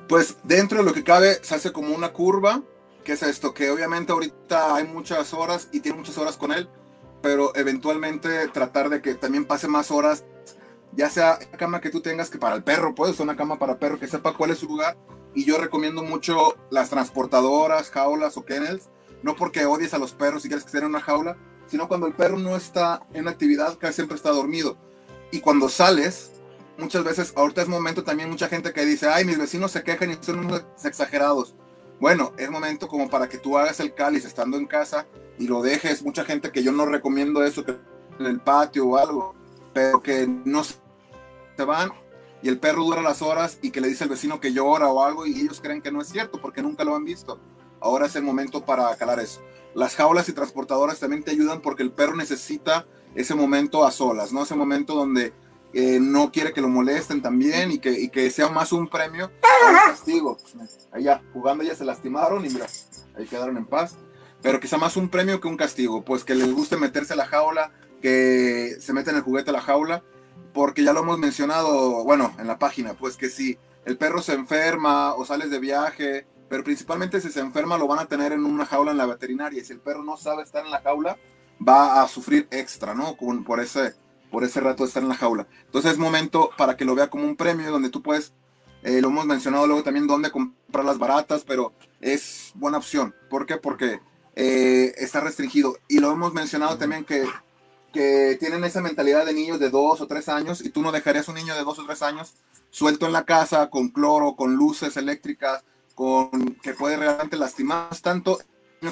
Pues dentro de lo que cabe se hace como una curva, que es esto, que obviamente ahorita hay muchas horas y tiene muchas horas con él, pero eventualmente tratar de que también pase más horas, ya sea la cama que tú tengas, que para el perro, puedes una cama para perro que sepa cuál es su lugar, y yo recomiendo mucho las transportadoras, jaulas o kennels, no porque odies a los perros y quieres que estén en una jaula, sino cuando el perro no está en actividad, casi siempre está dormido. Y cuando sales, muchas veces, ahorita es momento también mucha gente que dice, ay, mis vecinos se quejan y son exagerados. bueno, es momento como para que tú hagas el cáliz estando en casa y lo dejes. Mucha gente que yo no recomiendo eso, que en el patio o algo, pero que no se van y el perro dura las horas y que le dice al vecino que llora o algo y ellos creen que no es cierto porque nunca lo han visto. Ahora es el momento para calar eso. Las jaulas y transportadoras también te ayudan porque el perro necesita ese momento a solas, ¿no? Ese momento donde eh, no quiere que lo molesten también y que, y que sea más un premio al castigo. Allá, jugando ya se lastimaron y mira, ahí quedaron en paz. Pero que sea más un premio que un castigo, pues que les guste meterse a la jaula, que se meten el juguete a la jaula, porque ya lo hemos mencionado, bueno, en la página, pues que si el perro se enferma o sales de viaje, pero principalmente si se enferma lo van a tener en una jaula en la veterinaria y si el perro no sabe estar en la jaula, va a sufrir extra, ¿no? por ese por ese rato de estar en la jaula. Entonces es momento para que lo vea como un premio donde tú puedes, eh, lo hemos mencionado luego también, dónde comprar las baratas, pero es buena opción. ¿Por qué? Porque eh, está restringido. Y lo hemos mencionado también que, que tienen esa mentalidad de niños de dos o tres años y tú no dejarías un niño de dos o tres años suelto en la casa con cloro, con luces eléctricas, con que puede realmente lastimar tanto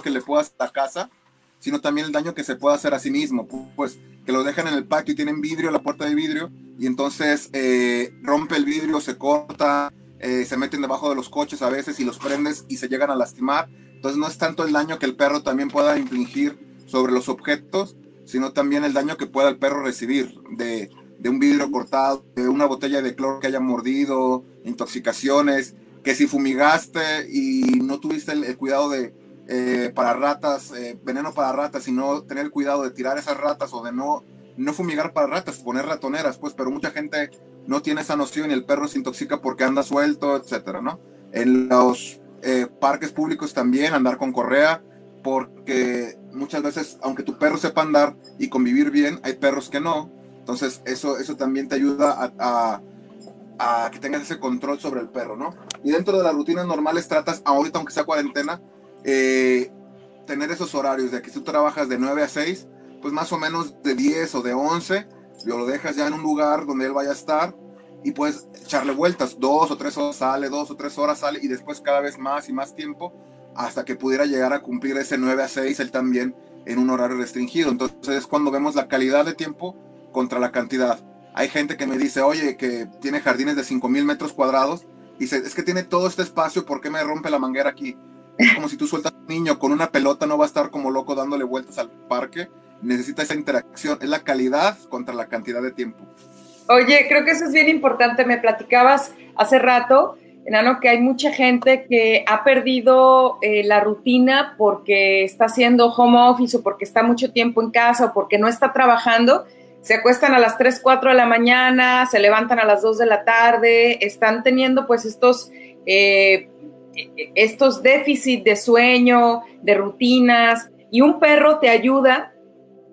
que le puedas a la casa, sino también el daño que se puede hacer a sí mismo. Pues que lo dejan en el patio y tienen vidrio, la puerta de vidrio, y entonces eh, rompe el vidrio, se corta, eh, se meten debajo de los coches a veces y los prendes y se llegan a lastimar. Entonces no es tanto el daño que el perro también pueda infligir sobre los objetos, sino también el daño que pueda el perro recibir de un vidrio cortado, de una botella de cloro que haya mordido, intoxicaciones, que si fumigaste y no tuviste el cuidado de, eh, para ratas, eh, veneno para ratas, sino tener cuidado de tirar esas ratas o de no, no fumigar para ratas, poner ratoneras, pues, pero mucha gente no tiene esa noción y el perro se intoxica porque anda suelto, etcétera, ¿no? En los eh, parques públicos también andar con correa, porque muchas veces, aunque tu perro sepa andar y convivir bien, hay perros que no. Entonces, eso, eso también te ayuda a, a que tengas ese control sobre el perro, ¿no? Y dentro de las rutinas normales tratas, ahorita aunque sea cuarentena, eh, tener esos horarios de que tú trabajas de 9 a 6, pues más o menos de 10 o de 11, lo dejas ya en un lugar donde él vaya a estar y puedes echarle vueltas, dos o tres horas sale, dos o tres horas sale y después cada vez más y más tiempo hasta que pudiera llegar a cumplir ese 9 a 6 él también en un horario restringido. Entonces es cuando vemos la calidad de tiempo contra la cantidad. Hay gente que me dice, oye, que tiene jardines de 5.000 metros cuadrados y dice, es que tiene todo este espacio, ¿por qué me rompe la manguera aquí? Es como si tú sueltas a un niño con una pelota, no va a estar como loco dándole vueltas al parque. Necesita esa interacción. Es la calidad contra la cantidad de tiempo. Oye, creo que eso es bien importante. Me platicabas hace rato, Enano, que hay mucha gente que ha perdido eh, la rutina porque está haciendo home office o porque está mucho tiempo en casa o porque no está trabajando. Se acuestan a las 3, 4 de la mañana, se levantan a las 2 de la tarde, están teniendo pues estos eh, estos déficits de sueño, de rutinas, y un perro te ayuda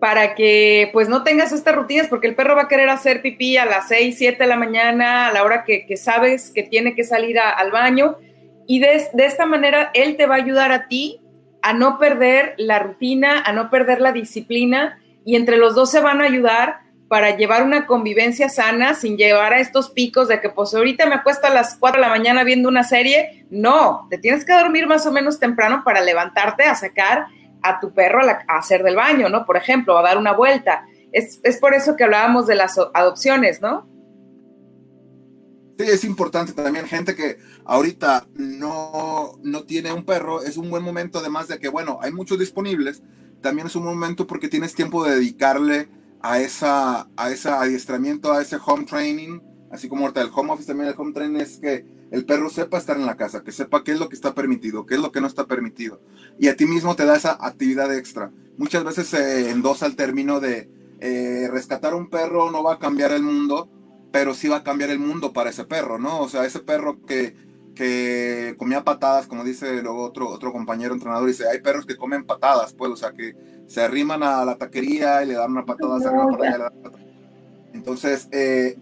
para que pues no tengas estas rutinas, porque el perro va a querer hacer pipí a las 6, 7 de la mañana, a la hora que, sabes que tiene que salir al baño, y de, de esta manera él te va a ayudar a ti a no perder la rutina, a no perder la disciplina, y entre los dos se van a ayudar para llevar una convivencia sana sin llevar a estos picos de que pues ahorita me acuesto a las 4 de la mañana viendo una serie. No, te tienes que dormir más o menos temprano para levantarte a sacar a tu perro a, hacer del baño, ¿no? Por ejemplo, a dar una vuelta. Es, es por eso que hablábamos de las adopciones, ¿no? Sí, es importante también, gente que ahorita no, no tiene un perro, es un buen momento además de que, bueno, hay muchos disponibles, también es un momento porque tienes tiempo de dedicarle a, esa, a ese adiestramiento, a ese home training, así como ahorita el home office también el home training es que el perro sepa estar en la casa, que sepa qué es lo que está permitido, qué es lo que no está permitido. Y a ti mismo te da esa actividad extra. Muchas veces se endosa el término de eh, rescatar un perro no va a cambiar el mundo, pero sí va a cambiar el mundo para ese perro, ¿no? O sea, ese perro que, que comía patadas, como dice luego otro, otro compañero entrenador, dice, hay perros que comen patadas, pues, o sea, que se arriman a la taquería y le dan una patada, se arriman Entonces, eh,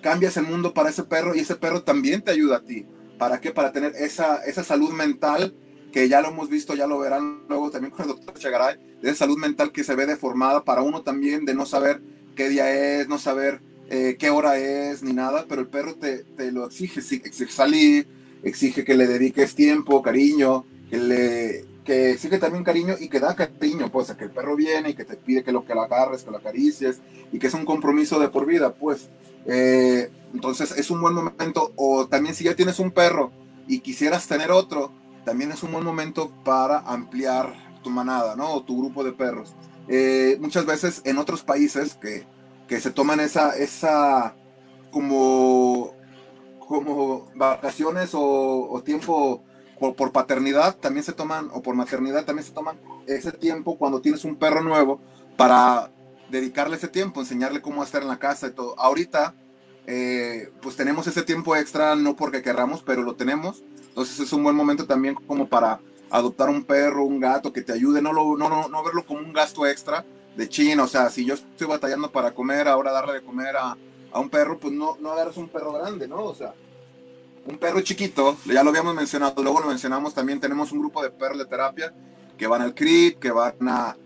cambias el mundo para ese perro y ese perro también te ayuda a ti. ¿Para qué? Para tener esa, esa salud mental que ya lo hemos visto, ya lo verán luego también con el doctor Chegaray, de esa salud mental que se ve deformada para uno también de no saber qué día es, no saber eh, qué hora es, ni nada, pero el perro te, te lo exige, exige salir, exige que le dediques tiempo, cariño, que le que exige también cariño y que da cariño, pues, a que el perro viene y que te pide que lo que lo agarres, que lo acaricies y que es un compromiso de por vida, pues. Eh, entonces es un buen momento, o también si ya tienes un perro y quisieras tener otro, también es un buen momento para ampliar tu manada, ¿no? O tu grupo de perros. Eh, muchas veces en otros países que, que se toman esa, esa como, como vacaciones o, tiempo por, por, paternidad, también se toman, o por maternidad, también se toman ese tiempo cuando tienes un perro nuevo para dedicarle ese tiempo, enseñarle cómo estar en la casa y todo. Ahorita, eh, pues tenemos ese tiempo extra, no porque querramos, pero lo tenemos. Entonces es un buen momento también como para adoptar un perro, un gato que te ayude, no, lo, no, no, no verlo como un gasto extra de chino, o sea, si yo estoy batallando para comer, ahora darle de comer a, a un perro, pues no, no agarras un perro grande, ¿no? O sea, un perro chiquito, ya lo habíamos mencionado, luego lo mencionamos también, tenemos un grupo de perros de terapia que van al CRIP, que van a,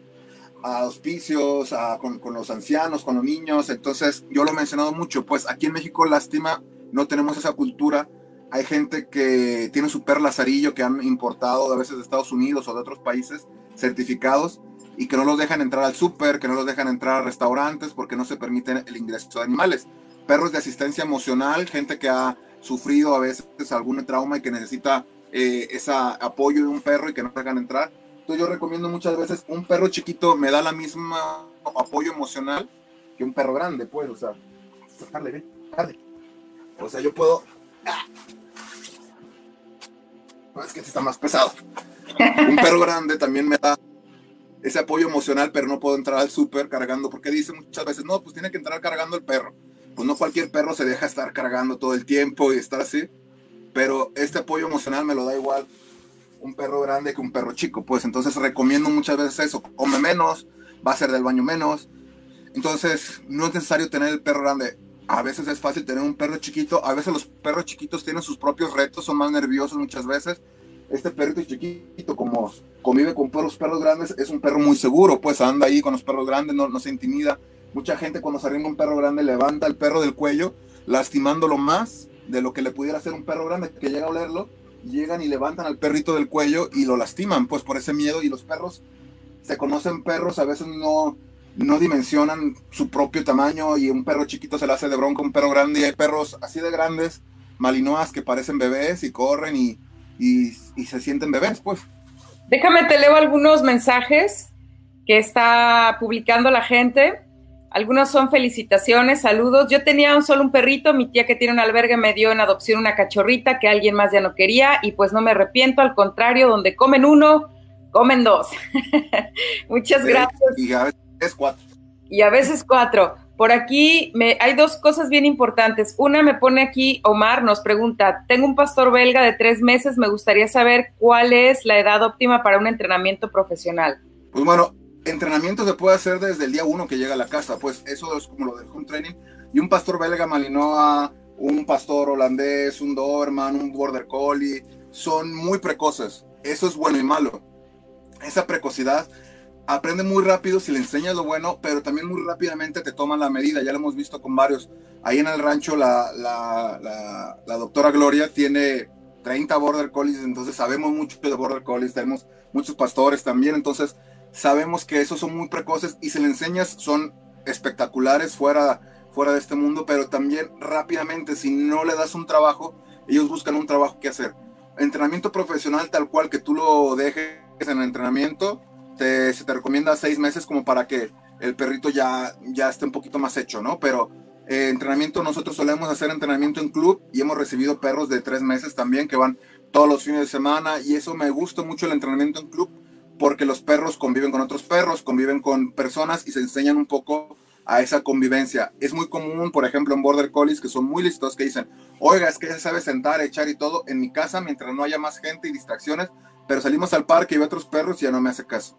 a hospicios, a, con, con, los ancianos, con los niños, entonces yo lo he mencionado mucho, pues aquí en México, lástima, no tenemos esa cultura hay gente que tiene su perro lazarillo que han importado a veces de Estados Unidos o de otros países certificados y que no los dejan entrar al súper, que no los dejan entrar a restaurantes porque no se permite el ingreso de animales. Perros de asistencia emocional, gente que ha sufrido a veces algún trauma y que necesita eh, ese apoyo de un perro y que no dejan entrar. Entonces yo recomiendo muchas veces un perro chiquito me da la misma apoyo emocional que un perro grande, pues, o sea, dale. O sea, yo puedo no, es que está más pesado. Un perro grande también me da ese apoyo emocional, pero no puedo entrar al súper cargando, porque dice muchas veces, no, pues tiene que entrar cargando el perro. Pues no cualquier perro se deja estar cargando todo el tiempo y estar así, pero este apoyo emocional me lo da igual un perro grande que un perro chico, pues entonces recomiendo muchas veces eso, come menos, va a ser del baño menos, entonces no es necesario tener el perro grande, a veces es fácil tener un perro chiquito, a veces los perros chiquitos tienen sus propios retos, son más nerviosos muchas veces. Este perrito chiquito, como convive con perros, perros grandes, es un perro muy seguro, pues anda ahí con los perros grandes, no, se intimida. Mucha gente cuando se arrima un perro grande levanta el perro del cuello, lastimándolo más de lo que le pudiera hacer un perro grande que llega a olerlo, llegan y levantan al perrito del cuello y lo lastiman, pues por ese miedo. Y los perros se conocen perros, a veces no, no dimensionan su propio tamaño y un perro chiquito se le hace de bronca un perro grande y hay perros así de grandes, malinoas que parecen bebés y corren y, y, se sienten bebés, pues. Déjame, te leo algunos mensajes que está publicando la gente. Algunos son felicitaciones, saludos. Yo tenía un solo un perrito, mi tía que tiene un albergue me dio en adopción una cachorrita que alguien más ya no quería y pues no me arrepiento, al contrario, donde comen uno, comen dos. Muchas gracias. Es cuatro. Y a veces cuatro. Por aquí hay dos cosas bien importantes. Una me pone aquí, Omar nos pregunta, tengo un pastor belga de tres meses, me gustaría saber cuál es la edad óptima para un entrenamiento profesional. Pues bueno, entrenamiento se puede hacer desde el día uno que llega a la casa, pues eso es como lo del home training. Y un pastor belga malinois, un pastor holandés, un Doberman, un border collie, son muy precoces. Eso es bueno y malo. Esa precocidad aprende muy rápido si le enseñas lo bueno, pero también muy rápidamente te toman la medida. Ya lo hemos visto con varios. Ahí en el rancho la, la, doctora Gloria tiene 30 border collies, entonces sabemos mucho de border collies, tenemos muchos pastores también, entonces sabemos que esos son muy precoces y si le enseñas son espectaculares fuera, fuera de este mundo, pero también rápidamente si no le das un trabajo, ellos buscan un trabajo que hacer. Entrenamiento profesional tal cual que tú lo dejes en el entrenamiento, se te recomienda seis meses como para que el perrito ya, ya esté un poquito más hecho, ¿no? Pero eh, entrenamiento, nosotros solemos hacer entrenamiento en club y hemos recibido perros de tres meses también que van todos los fines de semana y eso me gusta mucho el entrenamiento en club porque los perros conviven con otros perros, conviven con personas y se enseñan un poco a esa convivencia. Es muy común, por ejemplo, en Border Collies que son muy listos que dicen, oiga, es que se sabe sentar, echar y todo en mi casa mientras no haya más gente y distracciones, pero salimos al parque y ve otros perros y ya no me hace caso.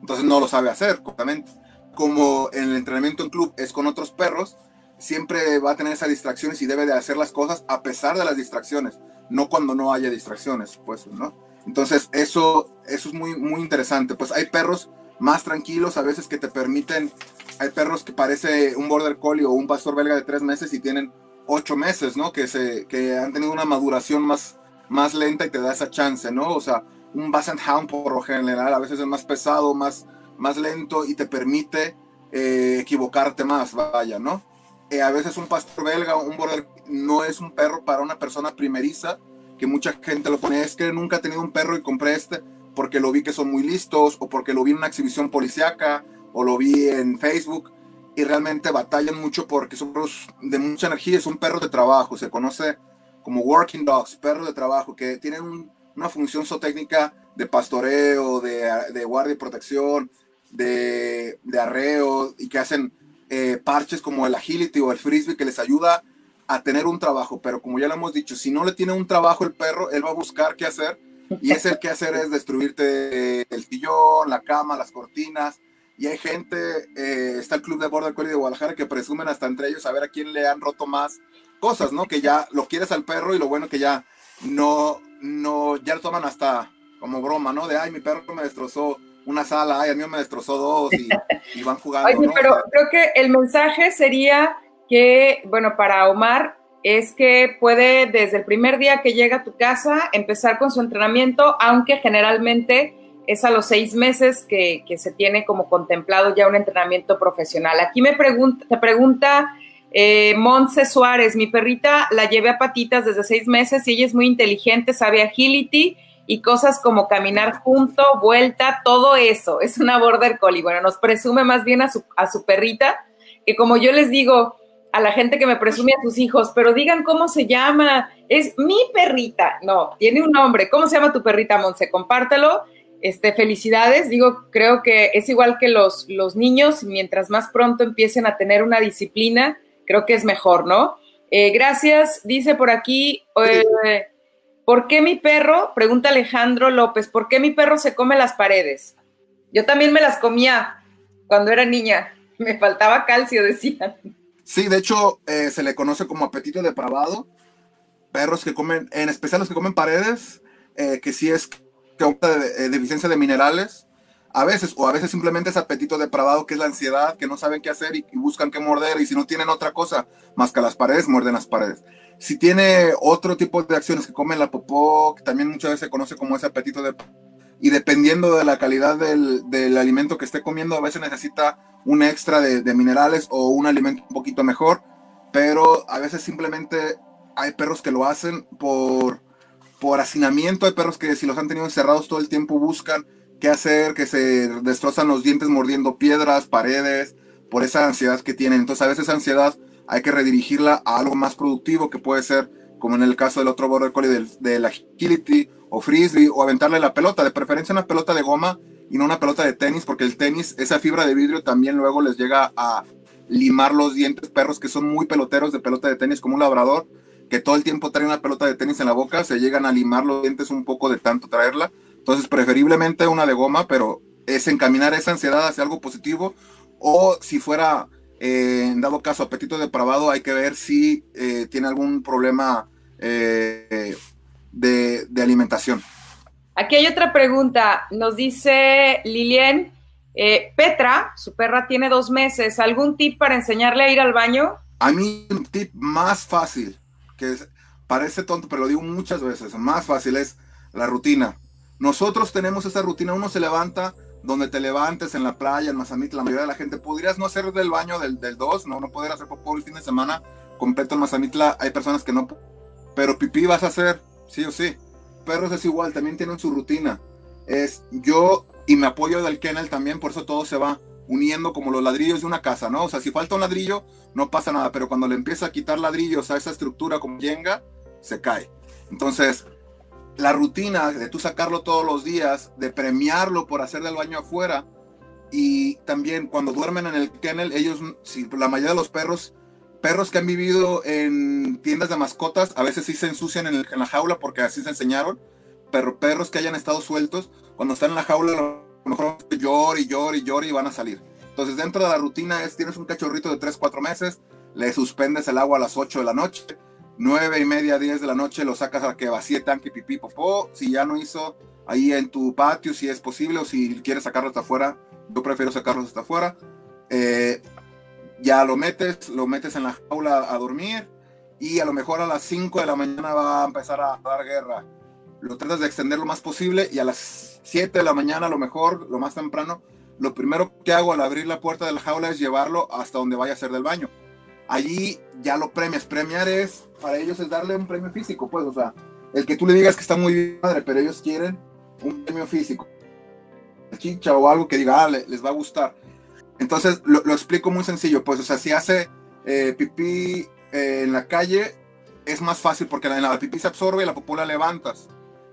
Entonces no lo sabe hacer correctamente. Como en el entrenamiento en club es con otros perros, siempre va a tener esas distracciones y debe de hacer las cosas a pesar de las distracciones, no cuando no haya distracciones, pues, ¿no? Entonces eso, eso es muy, muy interesante. Pues hay perros más tranquilos a veces que te permiten, hay perros que parece un border collie o un pastor belga de tres meses y tienen ocho meses, ¿no? Que, se, que han tenido una maduración más, más lenta y te da esa chance, ¿no? O sea, un Basset Hound por lo general a veces es más pesado, más, más lento y te permite eh, equivocarte más, vaya, ¿no? Eh, a veces un pastor belga, un border, no es un perro para una persona primeriza, que mucha gente lo pone, es que nunca he tenido un perro y compré este porque lo vi que son muy listos o porque lo vi en una exhibición policiaca o lo vi en Facebook y realmente batallan mucho porque son perros de mucha energía, es un perro de trabajo, se conoce como working dogs, perros de trabajo, que tienen una función zootécnica de pastoreo, de, de guardia y protección, de, de, arreo y que hacen eh, parches como el agility o el frisbee que les ayuda a tener un trabajo, pero como ya lo hemos dicho, si no le tiene un trabajo el perro, él va a buscar qué hacer y es el que hacer es destruirte el sillón, la cama, las cortinas, y hay gente, eh, está el Club de Border Collie de Guadalajara que presumen hasta entre ellos a ver a quién le han roto más cosas, ¿no? Que ya lo quieres al perro y lo bueno que ya no, no, ya lo toman hasta como broma, ¿no? De, ay, mi perro me destrozó una sala, ay, a mí me destrozó dos y, van jugando. Oye, pero creo que el mensaje sería que, bueno, para Omar es que puede desde el primer día que llega a tu casa empezar con su entrenamiento, aunque generalmente es a los seis meses que, se tiene como contemplado ya un entrenamiento profesional. Aquí me pregunta, te pregunta eh, Suárez, mi perrita la llevé a patitas desde seis meses y ella es muy inteligente, sabe agility y cosas como caminar junto, vuelta, todo eso. Es una border collie. Bueno, nos presume más bien a su, perrita, que como yo les digo a la gente que me presume a sus hijos, pero digan cómo se llama, es mi perrita. No, tiene un nombre. ¿Cómo se llama tu perrita, Montse? Compártelo este, felicidades, digo, creo que es igual que los niños, mientras más pronto empiecen a tener una disciplina, creo que es mejor, ¿no? Eh, gracias, dice por aquí, eh, ¿por qué mi perro? Pregunta Alejandro López, ¿por qué mi perro se come las paredes? Yo también me las comía cuando era niña, me faltaba calcio, decían. Sí, de hecho, eh, se le conoce como apetito depravado, perros que comen, en especial los que comen paredes, que sí es de, eh, deficiencia de minerales, a veces, o a veces simplemente es apetito depravado, que es la ansiedad, que no saben qué hacer y, buscan qué morder, y si no tienen otra cosa más que las paredes, muerden las paredes. Si tiene otro tipo de acciones que comen la popó, que también muchas veces se conoce como ese apetito de... Y dependiendo de la calidad del, del alimento que esté comiendo, a veces necesita un extra de, de minerales o un alimento un poquito mejor, pero a veces simplemente hay perros que lo hacen por por hacinamiento. Hay perros que si los han tenido encerrados todo el tiempo buscan qué hacer, que se destrozan los dientes mordiendo piedras, paredes, por esa ansiedad que tienen. Entonces a veces esa ansiedad hay que redirigirla a algo más productivo que puede ser, como en el caso del otro border collie del, del agility o frisbee, o aventarle la pelota, de preferencia una pelota de goma y no una pelota de tenis, porque el tenis, esa fibra de vidrio también luego les llega a limar los dientes, perros que son muy peloteros de pelota de tenis como un labrador, que todo el tiempo traen una pelota de tenis en la boca, se llegan a limar los dientes un poco de tanto traerla. Entonces, preferiblemente una de goma, pero es encaminar esa ansiedad hacia algo positivo. O si fuera, eh, en dado caso, apetito depravado, hay que ver si eh, tiene algún problema eh, de, de, alimentación. Aquí hay otra pregunta. Nos dice Lilien, Petra, su perra tiene dos meses. ¿Algún tip para enseñarle a ir al baño? A mí, un tip más fácil que parece tonto, pero lo digo muchas veces, más fácil es la rutina. Nosotros tenemos esa rutina, uno se levanta donde te levantes en la playa, en Mazamit, la mayoría de la gente, podrías no hacer del baño del 2, no, no poder hacer popó el fin de semana completo en Mazamitla, hay personas que no, pero pipí vas a hacer, sí o sí. Perros es igual, también tienen su rutina. Es yo y me apoyo del kennel también, por eso todo se va uniendo como los ladrillos de una casa, ¿no? O sea, si falta un ladrillo, no pasa nada, pero cuando le empieza a quitar ladrillos a esa estructura como yenga, se cae. Entonces, la rutina de tú sacarlo todos los días, de premiarlo por hacer del baño afuera, y también cuando duermen en el kennel, ellos, si la mayoría de los perros, perros que han vivido en tiendas de mascotas, a veces sí se ensucian en, la jaula porque así se enseñaron, pero perros que hayan estado sueltos, cuando están en la jaula mejor llore y llore y llore y van a salir. Entonces, dentro de la rutina es, tienes un cachorrito de 3, 4 meses, le suspendes el agua a las 8 de la noche, 9 y media, 10 de la noche lo sacas a que vacíe tanque pipí, popó. Si ya no hizo, ahí en tu patio, si es posible, o si quieres sacarlo hasta afuera, yo prefiero sacarlo hasta afuera. Eh, ya lo metes, lo metes en la jaula a dormir y a lo mejor a las 5 de la mañana va a empezar a dar guerra. Lo tratas de extender lo más posible y a las 7 de la mañana, a lo mejor, lo más temprano, lo primero que hago al abrir la puerta de la jaula es llevarlo hasta donde vaya a hacer del baño. Allí ya lo premias. Premiar es, para ellos es darle un premio físico, pues, o sea, el que tú le digas que está muy bien, pero ellos quieren un premio físico. Chicha o algo que diga, ah, les va a gustar. Entonces, lo, explico muy sencillo, pues, o sea, si hace eh, pipí eh, en la calle, es más fácil porque la, la pipí se absorbe y la popó la levantas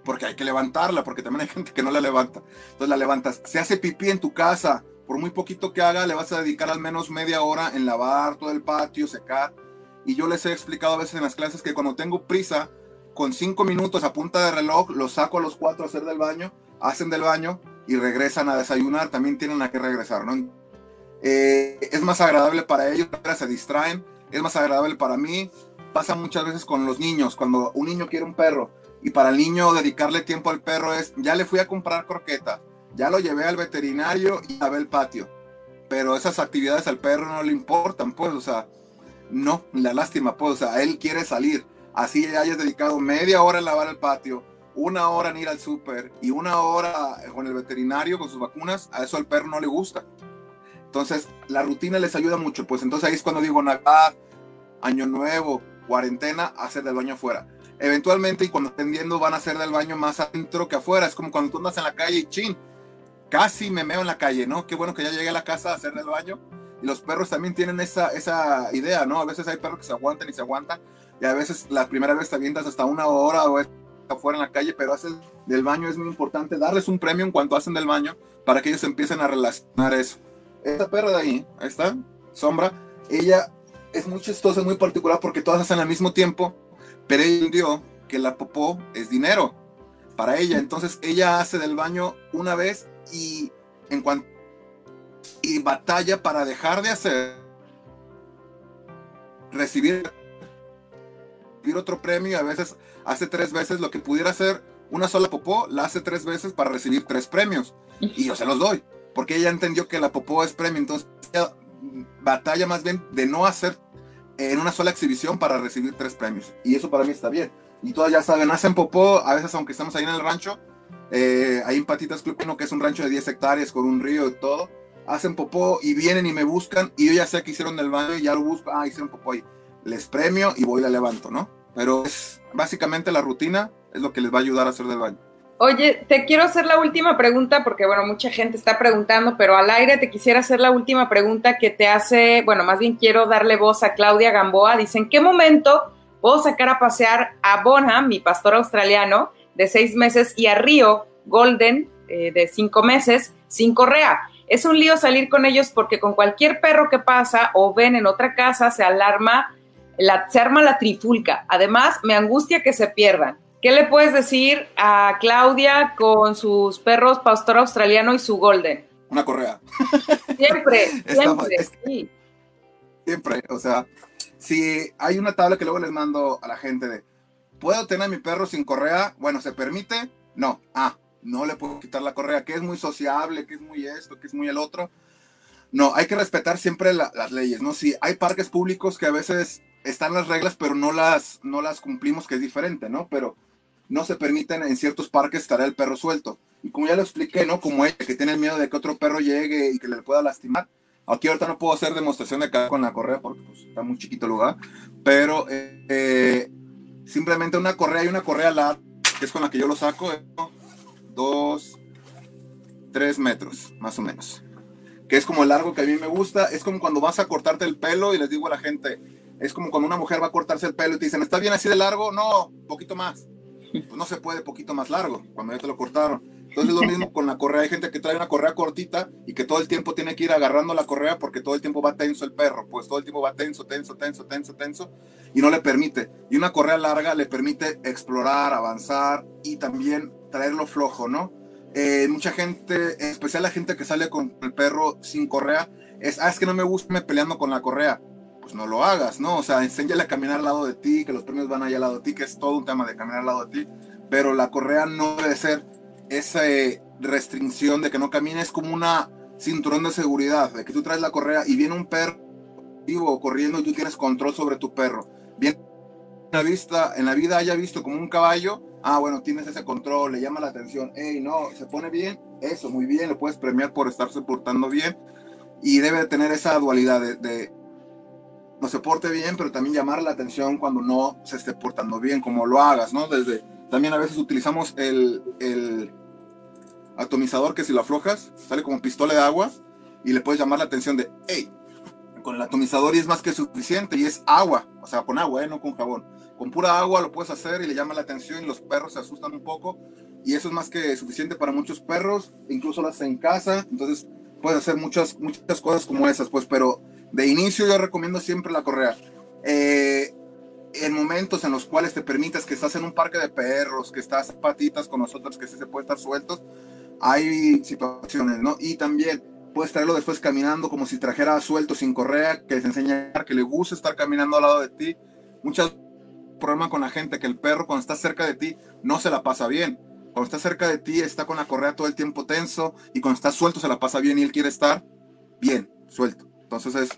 porque hay que levantarla, porque también hay gente que no la levanta. Entonces la levantas. Se hace pipí en tu casa, por muy poquito que haga, le vas a dedicar al menos media hora en lavar todo el patio, secar. Y yo les he explicado a veces en las clases que cuando tengo prisa, con cinco minutos a punta de reloj, los saco a los cuatro a hacer del baño, hacen del baño y regresan a desayunar. También tienen a que regresar, ¿no? Eh, es más agradable para ellos, se distraen, es más agradable para mí. Pasa muchas veces con los niños, cuando un niño quiere un perro y para el niño dedicarle tiempo al perro es, ya le fui a comprar croqueta, ya lo llevé al veterinario y a ver el patio. Pero esas actividades al perro no le importan, pues, o sea, no, la lástima, pues, o sea, él quiere salir. Así ya hayas dedicado media hora en lavar el patio, una hora en ir al súper y una hora con el veterinario con sus vacunas, a eso al perro no le gusta. Entonces, la rutina les ayuda mucho, pues entonces ahí es cuando digo Navidad, Año Nuevo, cuarentena, hacer del baño afuera eventualmente y cuando tendiendo van a hacer del baño más adentro que afuera. Es como cuando tú andas en la calle y chin, casi me meo en la calle, ¿no? Qué bueno que ya llegué a la casa a hacer del baño. Y los perros también tienen esa, esa idea, ¿no? A veces hay perros que se aguantan y se aguantan. Y a veces la primera vez te avientas hasta una hora o afuera en la calle, pero haces del baño es muy importante darles un premio en cuanto hacen del baño para que ellos empiecen a relacionar eso. Esta perra de ahí, está, Sombra, ella es muy chistosa, muy particular porque todas hacen al mismo tiempo pero ella entendió que la popó es dinero para ella. Entonces ella hace del baño una vez y en cuanto y batalla para dejar de hacer recibir, recibir otro premio. A veces hace tres veces lo que pudiera hacer una sola popó, la hace tres veces para recibir tres premios. Y yo se los doy, porque ella entendió que la popó es premio. Entonces batalla más bien de no hacer en una sola exhibición para recibir tres premios. Y eso para mí está bien. Y todas ya saben, hacen popó, a veces aunque estamos ahí en el rancho, eh, ahí en Patitas Club que es un rancho de 10 hectáreas con un río y todo, hacen popó y vienen y me buscan y yo ya sé que hicieron el baño y ya lo busco, ah, hicieron popó ahí. Les premio y voy y la levanto, ¿no? Pero es básicamente la rutina, es lo que les va a ayudar a hacer del baño. Oye, te quiero hacer la última pregunta porque, bueno, mucha gente está preguntando, pero al aire te quisiera hacer la última pregunta que te hace, bueno, más bien quiero darle voz a Claudia Gamboa. Dice, ¿en qué momento puedo sacar a pasear a Bonham, mi pastor australiano, de seis meses, y a Río Golden, eh, de cinco meses, sin correa? Es un lío salir con ellos porque con cualquier perro que pasa o ven en otra casa se alarma, la, se arma la trifulca. Además, me angustia que se pierdan. ¿Qué le puedes decir a Claudia con sus perros pastor australiano y su golden? Una correa. Siempre, siempre, sí. Siempre, o sea, si hay una tabla que luego les mando a la gente de, ¿puedo tener a mi perro sin correa? Bueno, ¿se permite? No. Ah, no le puedo quitar la correa, que es muy sociable, que es muy esto, que es muy el otro. No, hay que respetar siempre las leyes, ¿no? Si hay parques públicos que a veces están las reglas, pero no las, no las cumplimos, que es diferente, ¿no? Pero no se permiten en ciertos parques estar el perro suelto. Y como ya lo expliqué, ¿no? Como ella que tiene miedo de que otro perro llegue y que le pueda lastimar. Aquí ahorita no puedo hacer demostración de acá con la correa porque pues, está muy chiquito el lugar. Pero eh, simplemente una correa y una correa larga, que es con la que yo lo saco, dos, tres metros, más o menos. Que es como el largo que a mí me gusta. Es como cuando vas a cortarte el pelo y les digo a la gente, es como cuando una mujer va a cortarse el pelo y te dicen, ¿está bien así de largo? No, poquito más pues no se puede poquito más largo, cuando ya te lo cortaron. Entonces es lo mismo con la correa. Hay gente que trae una correa cortita y que todo el tiempo tiene que ir agarrando la correa porque todo el tiempo va tenso el perro. Pues todo el tiempo va tenso, tenso, tenso, tenso, tenso y no le permite. Y una correa larga le permite explorar, avanzar y también traerlo flojo, ¿no? Eh, mucha gente, en especial la gente que sale con el perro sin correa, es, ah, es que no me gusta me peleando con la correa pues no lo hagas, ¿no? O sea, enséñale a caminar al lado de ti, que los premios van allá al lado de ti, que es todo un tema de caminar al lado de ti, pero la correa no debe ser esa restricción de que no camines como una cinturón de seguridad, de que tú traes la correa y viene un perro vivo corriendo y tú tienes control sobre tu perro. Viene la vista, en la vida haya visto como un caballo, ah, bueno, tienes ese control, le llama la atención, hey, no, se pone bien, eso, muy bien, le puedes premiar por estarse portando bien y debe tener esa dualidad de, no se porte bien, pero también llamar la atención cuando no se esté portando bien, como lo hagas, ¿no? Desde, también a veces utilizamos el, el atomizador que si lo aflojas, sale como pistola de agua y le puedes llamar la atención de, hey, con el atomizador y es más que suficiente y es agua, o sea, con agua, ¿eh? no con jabón. Con pura agua lo puedes hacer y le llama la atención y los perros se asustan un poco y eso es más que suficiente para muchos perros, incluso las en casa, entonces puedes hacer muchas, muchas cosas como esas, pues, pero de inicio yo recomiendo siempre la correa. Eh, en momentos en los cuales te permitas que estás en un parque de perros, que estás patitas con nosotros, que sí se puede estar sueltos, hay situaciones, ¿no? Y también puedes traerlo después caminando como si trajera suelto sin correa, que les enseña que le gusta estar caminando al lado de ti. Muchas problema con la gente que el perro cuando está cerca de ti no se la pasa bien. Cuando está cerca de ti está con la correa todo el tiempo tenso y cuando está suelto se la pasa bien y él quiere estar bien, suelto. Entonces es,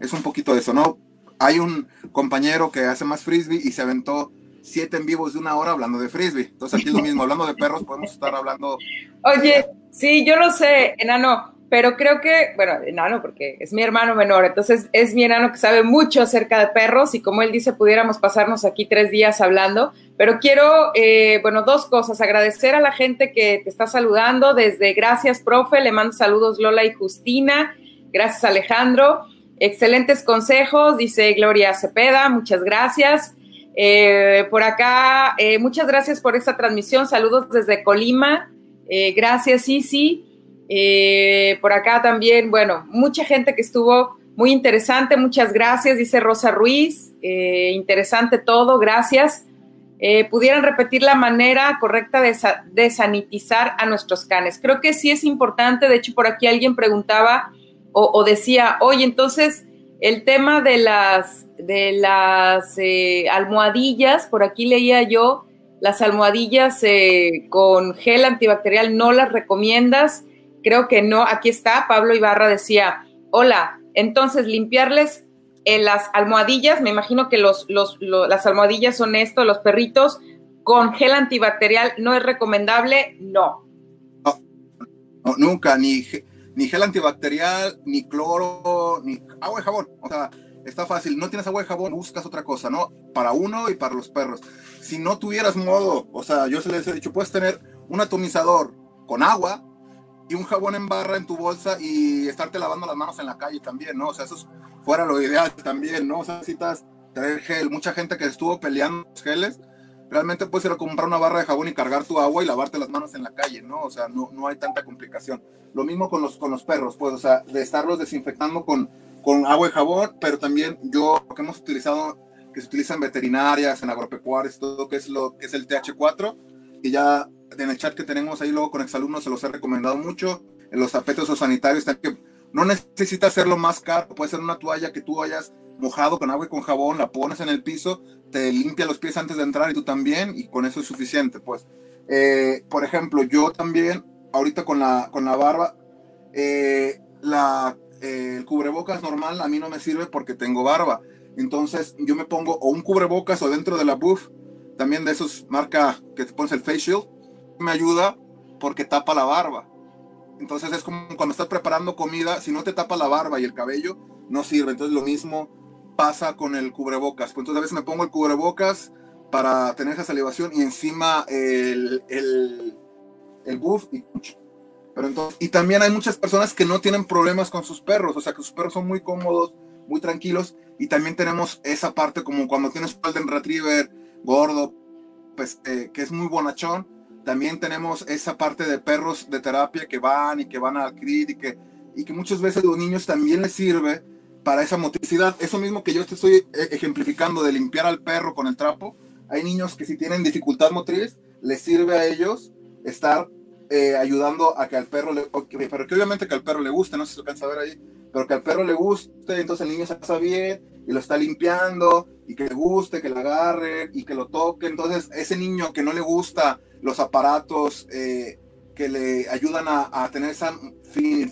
es un poquito de eso, ¿no? Hay un compañero que hace más frisbee y se aventó siete en vivos de una hora hablando de frisbee. Entonces aquí es lo mismo, hablando de perros podemos estar hablando... Oye, sí, yo lo sé, enano, pero creo que, bueno, enano, porque es mi hermano menor, entonces es mi enano que sabe mucho acerca de perros y como él dice, pudiéramos pasarnos aquí tres días hablando, pero quiero, eh, bueno, dos cosas, agradecer a la gente que te está saludando, desde gracias, profe, le mando saludos Lola y Justina, gracias Alejandro, excelentes consejos, dice Gloria Cepeda, muchas gracias. Eh, por acá, eh, muchas gracias por esta transmisión, saludos desde Colima, gracias Isi. Eh, por acá también, bueno, mucha gente que estuvo muy interesante, muchas gracias, dice Rosa Ruiz, eh, interesante todo, gracias. Eh, pudieran repetir la manera correcta de, sanitizar a nuestros canes. Creo que sí es importante, de hecho por aquí alguien preguntaba o, decía, oye, entonces el tema de las, de las almohadillas, por aquí leía yo, las almohadillas con gel antibacterial no las recomiendas creo que no, aquí está, Pablo Ibarra decía, hola, entonces limpiarles en las almohadillas, me imagino que los, las almohadillas son esto, los perritos, con gel antibacterial, ¿no es recomendable? No. No, nunca, ni, ni gel antibacterial, ni cloro, ni agua de jabón. O sea, está fácil. No tienes agua de jabón, buscas otra cosa, ¿no? Para uno y para los perros. Si no tuvieras modo, o sea, yo se les he dicho, puedes tener un atomizador con agua, y un jabón en barra en tu bolsa y estarte lavando las manos en la calle también, ¿no? O sea, eso es fuera lo ideal también, ¿no? O sea, necesitas traer gel. Mucha gente que estuvo peleando los geles, realmente puedes ir a comprar una barra de jabón y cargar tu agua y lavarte las manos en la calle, ¿no? O sea, no, no hay tanta complicación. Lo mismo con los, con los perros, pues, o sea, de estarlos desinfectando con, con agua y jabón, pero también yo, lo que hemos utilizado, que se utiliza en veterinarias, en agropecuarias, todo que es lo que es el TH4, que ya en el chat que tenemos ahí luego con exalumnos se los he recomendado mucho. En los tapetes o sanitarios que no necesita hacerlo más caro, puede ser una toalla que tú hayas mojado con agua y con jabón, la pones en el piso, te limpia los pies antes de entrar y tú también, y con eso es suficiente, pues. Eh, por ejemplo, yo también, ahorita con la, con la barba, eh, la, eh, el cubrebocas normal a mí no me sirve porque tengo barba. Entonces yo me pongo o un cubrebocas o dentro de la buff, también de esos marca que te pones el face shield, me ayuda porque tapa la barba. Entonces es como cuando estás preparando comida, si no te tapa la barba y el cabello, no sirve. Entonces lo mismo pasa con el cubrebocas. Pues entonces a veces me pongo el cubrebocas para tener esa salivación y encima el, el, el buff y pero entonces, y también hay muchas personas que no tienen problemas con sus perros, o sea que sus perros son muy cómodos, muy tranquilos, y también tenemos esa parte como cuando tienes Golden Retriever gordo, pues eh, que es muy bonachón, también tenemos esa parte de perros de terapia que van y que van al CRID y que, y que muchas veces los niños también les sirve para esa motricidad. Eso mismo que yo estoy eh, ejemplificando de limpiar al perro con el trapo. Hay niños que si tienen dificultad motriz, les sirve a ellos estar eh, ayudando a que al perro le, pero que obviamente que al perro le guste, no sé si se alcanza a ver ahí, pero que al perro le guste, entonces el niño se pasa bien y lo está limpiando y que le guste, que le agarre y que lo toque. Entonces ese niño que no le gusta los aparatos eh, que le ayudan a, tener esa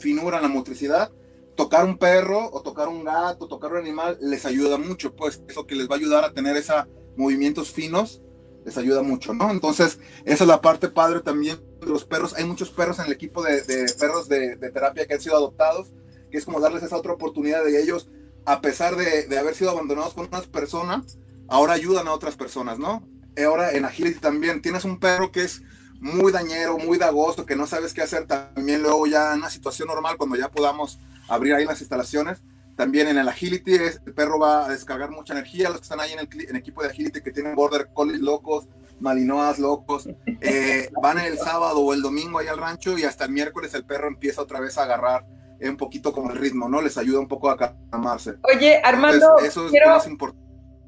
finura en la motricidad. Tocar un perro o tocar un gato, tocar un animal les ayuda mucho, pues eso que les va a ayudar a tener esa movimientos finos, les ayuda mucho, ¿no? Entonces, esa es la parte padre también de los perros. Hay muchos perros en el equipo de, perros de, terapia que han sido adoptados, que es como darles esa otra oportunidad de ellos, a pesar de, de haber sido abandonados con unas personas, ahora ayudan a otras personas, ¿no? Ahora en Agility también tienes un perro que es muy dañero, muy de agosto, que no sabes qué hacer también luego ya en una situación normal, cuando ya podamos abrir ahí las instalaciones. También en el Agility el perro va a descargar mucha energía. Los que están ahí en el, equipo de Agility que tienen Border Collies locos, Malinois locos, eh, van el sábado o el domingo ahí al rancho y hasta el miércoles el perro empieza otra vez a agarrar un poquito como el ritmo, ¿no? Les ayuda un poco a calmarse. Oye, Armando, eso es, quiero, importante.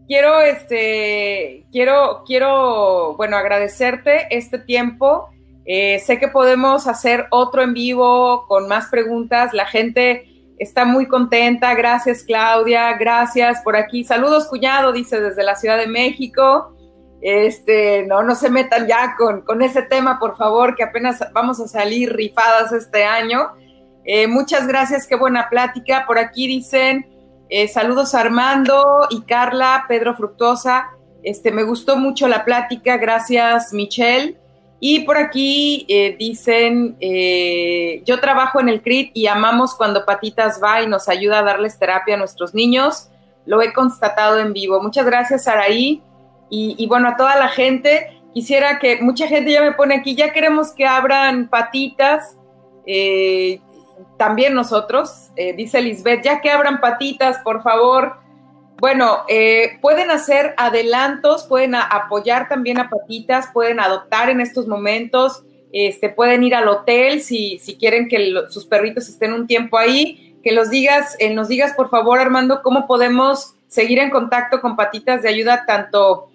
Quiero, este, quiero, quiero, bueno, agradecerte este tiempo. Eh, sé que podemos hacer otro en vivo con más preguntas. La gente está muy contenta. Gracias, Claudia. Gracias por aquí. Saludos, cuñado, dice desde la Ciudad de México. Este, no, no se metan ya con, con ese tema, por favor, que apenas vamos a salir rifadas este año. Eh, muchas gracias, qué buena plática. Por aquí dicen, eh, saludos Armando y Carla, Pedro Fructosa. Este, me gustó mucho la plática, gracias Michelle. Y por aquí eh, dicen, eh, yo trabajo en el CRIT y amamos cuando Patitas va y nos ayuda a darles terapia a nuestros niños. Lo he constatado en vivo. Muchas gracias, Araí. Y, y bueno, a toda la gente, quisiera que mucha gente ya me pone aquí, ya queremos que abran patitas. Eh, también nosotros, eh, dice Lisbeth, ya que abran patitas, por favor. Bueno, eh, pueden hacer adelantos, pueden apoyar también a patitas, pueden adoptar en estos momentos, este, pueden ir al hotel si, si quieren que sus perritos estén un tiempo ahí. Que los digas, eh, nos digas por favor, Armando, cómo podemos seguir en contacto con patitas de ayuda tanto,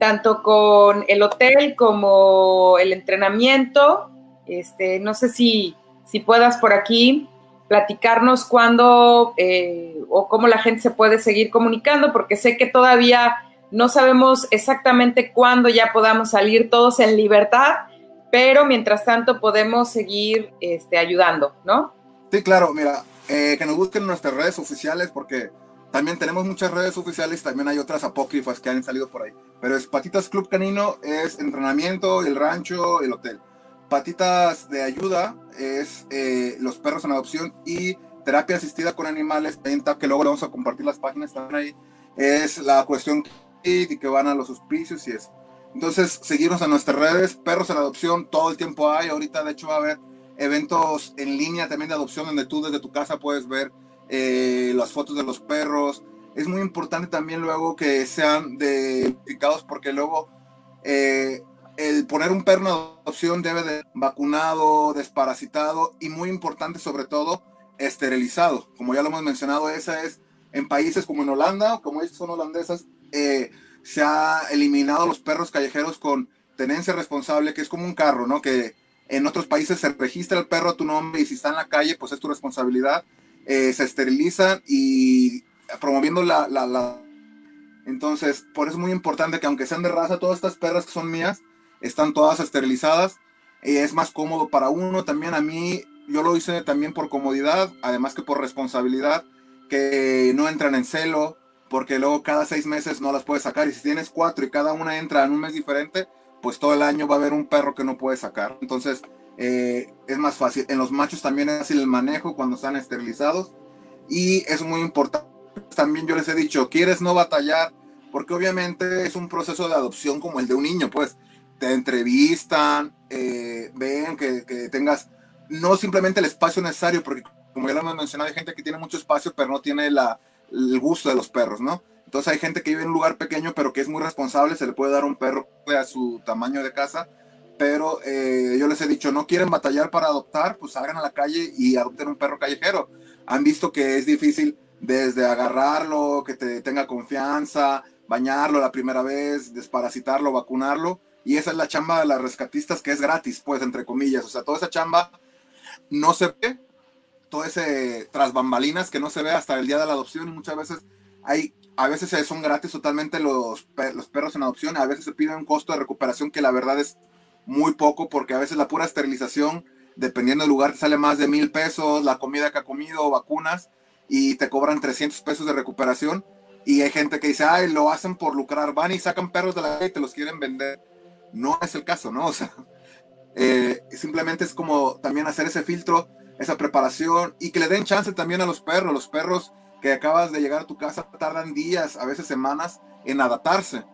tanto con el hotel como el entrenamiento. Este, no sé si, si puedas por aquí platicarnos cuándo eh, o cómo la gente se puede seguir comunicando, porque sé que todavía no sabemos exactamente cuándo ya podamos salir todos en libertad, pero mientras tanto podemos seguir este, ayudando, ¿no? Sí, claro, mira, eh, que nos busquen nuestras redes oficiales, porque también tenemos muchas redes oficiales, también hay otras apócrifas que han salido por ahí, pero es Patitas Club Canino, es entrenamiento, el rancho, el hotel. Patitas de ayuda es eh, los perros en adopción y terapia asistida con animales, que luego le vamos a compartir las páginas también ahí, es la cuestión y que van a los hospicios y eso. Entonces, seguirnos en nuestras redes, perros en adopción, todo el tiempo hay, ahorita de hecho va a haber eventos en línea también de adopción donde tú desde tu casa puedes ver eh, las fotos de los perros. Es muy importante también luego que sean identificados porque luego eh, el poner un perro en adopción debe de vacunado, desparasitado y muy importante sobre todo esterilizado. Como ya lo hemos mencionado, esa es en países como en Holanda, como estas son holandesas, eh, se ha eliminado los perros callejeros con tenencia responsable, que es como un carro, ¿no? Que en otros países se registra el perro a tu nombre y si está en la calle, pues es tu responsabilidad. Eh, se esterilizan y promoviendo la, la... Entonces, por eso es muy importante que aunque sean de raza, todas estas perras que son mías, están todas esterilizadas. y es más cómodo para uno. También a mí, yo lo hice también por comodidad, además que por responsabilidad, que no entran en celo, porque luego cada seis meses no las puedes sacar. Y si tienes cuatro y cada una entra en un mes diferente, pues todo el año va a haber un perro que no puedes sacar. Entonces, eh, es más fácil. En los machos también es fácil el manejo cuando están esterilizados. Y es muy importante. También yo les he dicho, quieres no batallar, porque obviamente es un proceso de adopción como el de un niño, pues te entrevistan, eh, ven que, tengas no simplemente el espacio necesario, porque como ya lo hemos mencionado, hay gente que tiene mucho espacio, pero no tiene la, el gusto de los perros, ¿no? Entonces hay gente que vive en un lugar pequeño, pero que es muy responsable, se le puede dar un perro a su tamaño de casa, pero eh, yo les he dicho, no quieren batallar para adoptar, pues salgan a la calle y adopten un perro callejero. Han visto que es difícil desde agarrarlo, que te tenga confianza, bañarlo la primera vez, desparasitarlo, vacunarlo, y esa es la chamba de las rescatistas que es gratis, pues, entre comillas. O sea, toda esa chamba no se ve, todo ese tras bambalinas que no se ve hasta el día de la adopción y muchas veces hay, a veces son gratis totalmente los, los perros en adopción, a veces se pide un costo de recuperación que la verdad es muy poco porque a veces la pura esterilización, dependiendo del lugar, te sale más de mil pesos, la comida que ha comido, vacunas y te cobran 300 pesos de recuperación Y hay gente que dice, ay, lo hacen por lucrar, van y sacan perros de la calle y te los quieren vender. No es el caso, ¿no? O sea, eh, simplemente es como también hacer ese filtro, esa preparación y que le den chance también a los perros. Los perros que acabas de llegar a tu casa tardan días, a veces semanas, en adaptarse.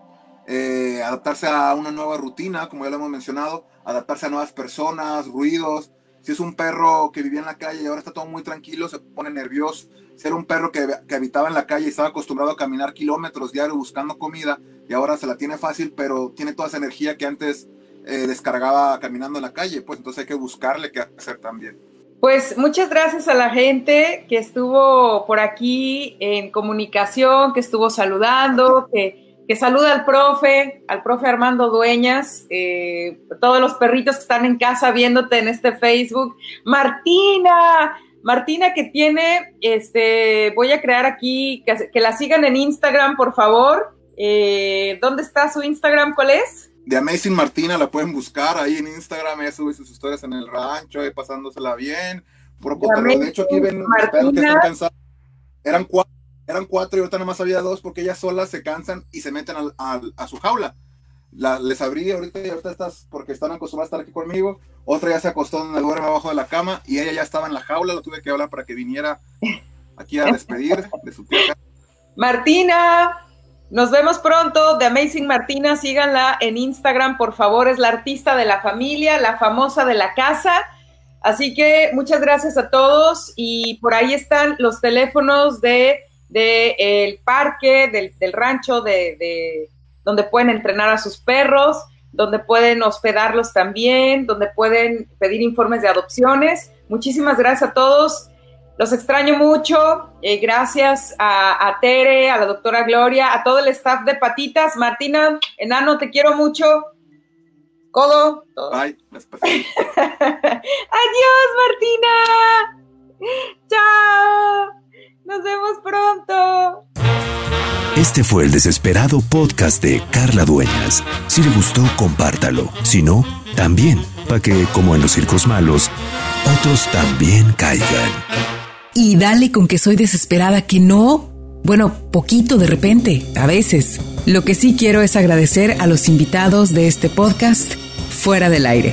Eh, adaptarse a una nueva rutina, como ya lo hemos mencionado, adaptarse a nuevas personas, ruidos. Si es un perro que vivía en la calle y ahora está todo muy tranquilo, se pone nervioso. Si era un perro que, habitaba en la calle y estaba acostumbrado a caminar kilómetros diario buscando comida y ahora se la tiene fácil, pero tiene toda esa energía que antes eh, descargaba caminando en la calle, pues entonces hay que buscarle qué hacer también. Pues muchas gracias a la gente que estuvo por aquí en comunicación, que estuvo saludando, que, que saluda al profe, al profe Armando Dueñas, eh, todos los perritos que están en casa viéndote en este Facebook. Martina, Martina que tiene, este, voy a crear aquí, que, la sigan en Instagram, por favor. Eh, ¿Dónde está su Instagram? ¿Cuál es? de Amazing Martina, la pueden buscar ahí en Instagram, ella sube sus historias en el rancho, ahí pasándosela bien. de hecho, aquí ven que están cansados. Eran cuatro, eran cuatro y ahorita nada más había dos porque ellas solas se cansan y se meten a su jaula. La, les abrí ahorita y ahorita estás porque están acostumbradas a estar aquí conmigo. Otra ya se acostó donde duerme abajo de la cama y ella ya estaba en la jaula, lo tuve que hablar para que viniera aquí a despedir de su tía. Martina, nos vemos pronto. The Amazing Martina, síganla en Instagram, por favor. Es la artista de la familia, la famosa de la casa. Así que muchas gracias a todos y por ahí están los teléfonos de, el parque, del, rancho, de, donde pueden entrenar a sus perros, donde pueden hospedarlos también, donde pueden pedir informes de adopciones. Muchísimas gracias a todos los extraño mucho. Eh, gracias a, Tere, a la doctora Gloria, a todo el staff de Patitas. Martina, enano, te quiero mucho. Codo. Ay, Adiós, Martina. Chao. Nos vemos pronto. Este fue el desesperado podcast de Carla Dueñas. Si le gustó, compártalo. Si no, también, para que, como en los circos malos, otros también caigan y dale con que soy desesperada, que no. Bueno, poquito de repente, a veces. Lo que sí quiero es agradecer a los invitados de este podcast fuera del aire.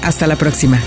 Hasta la próxima.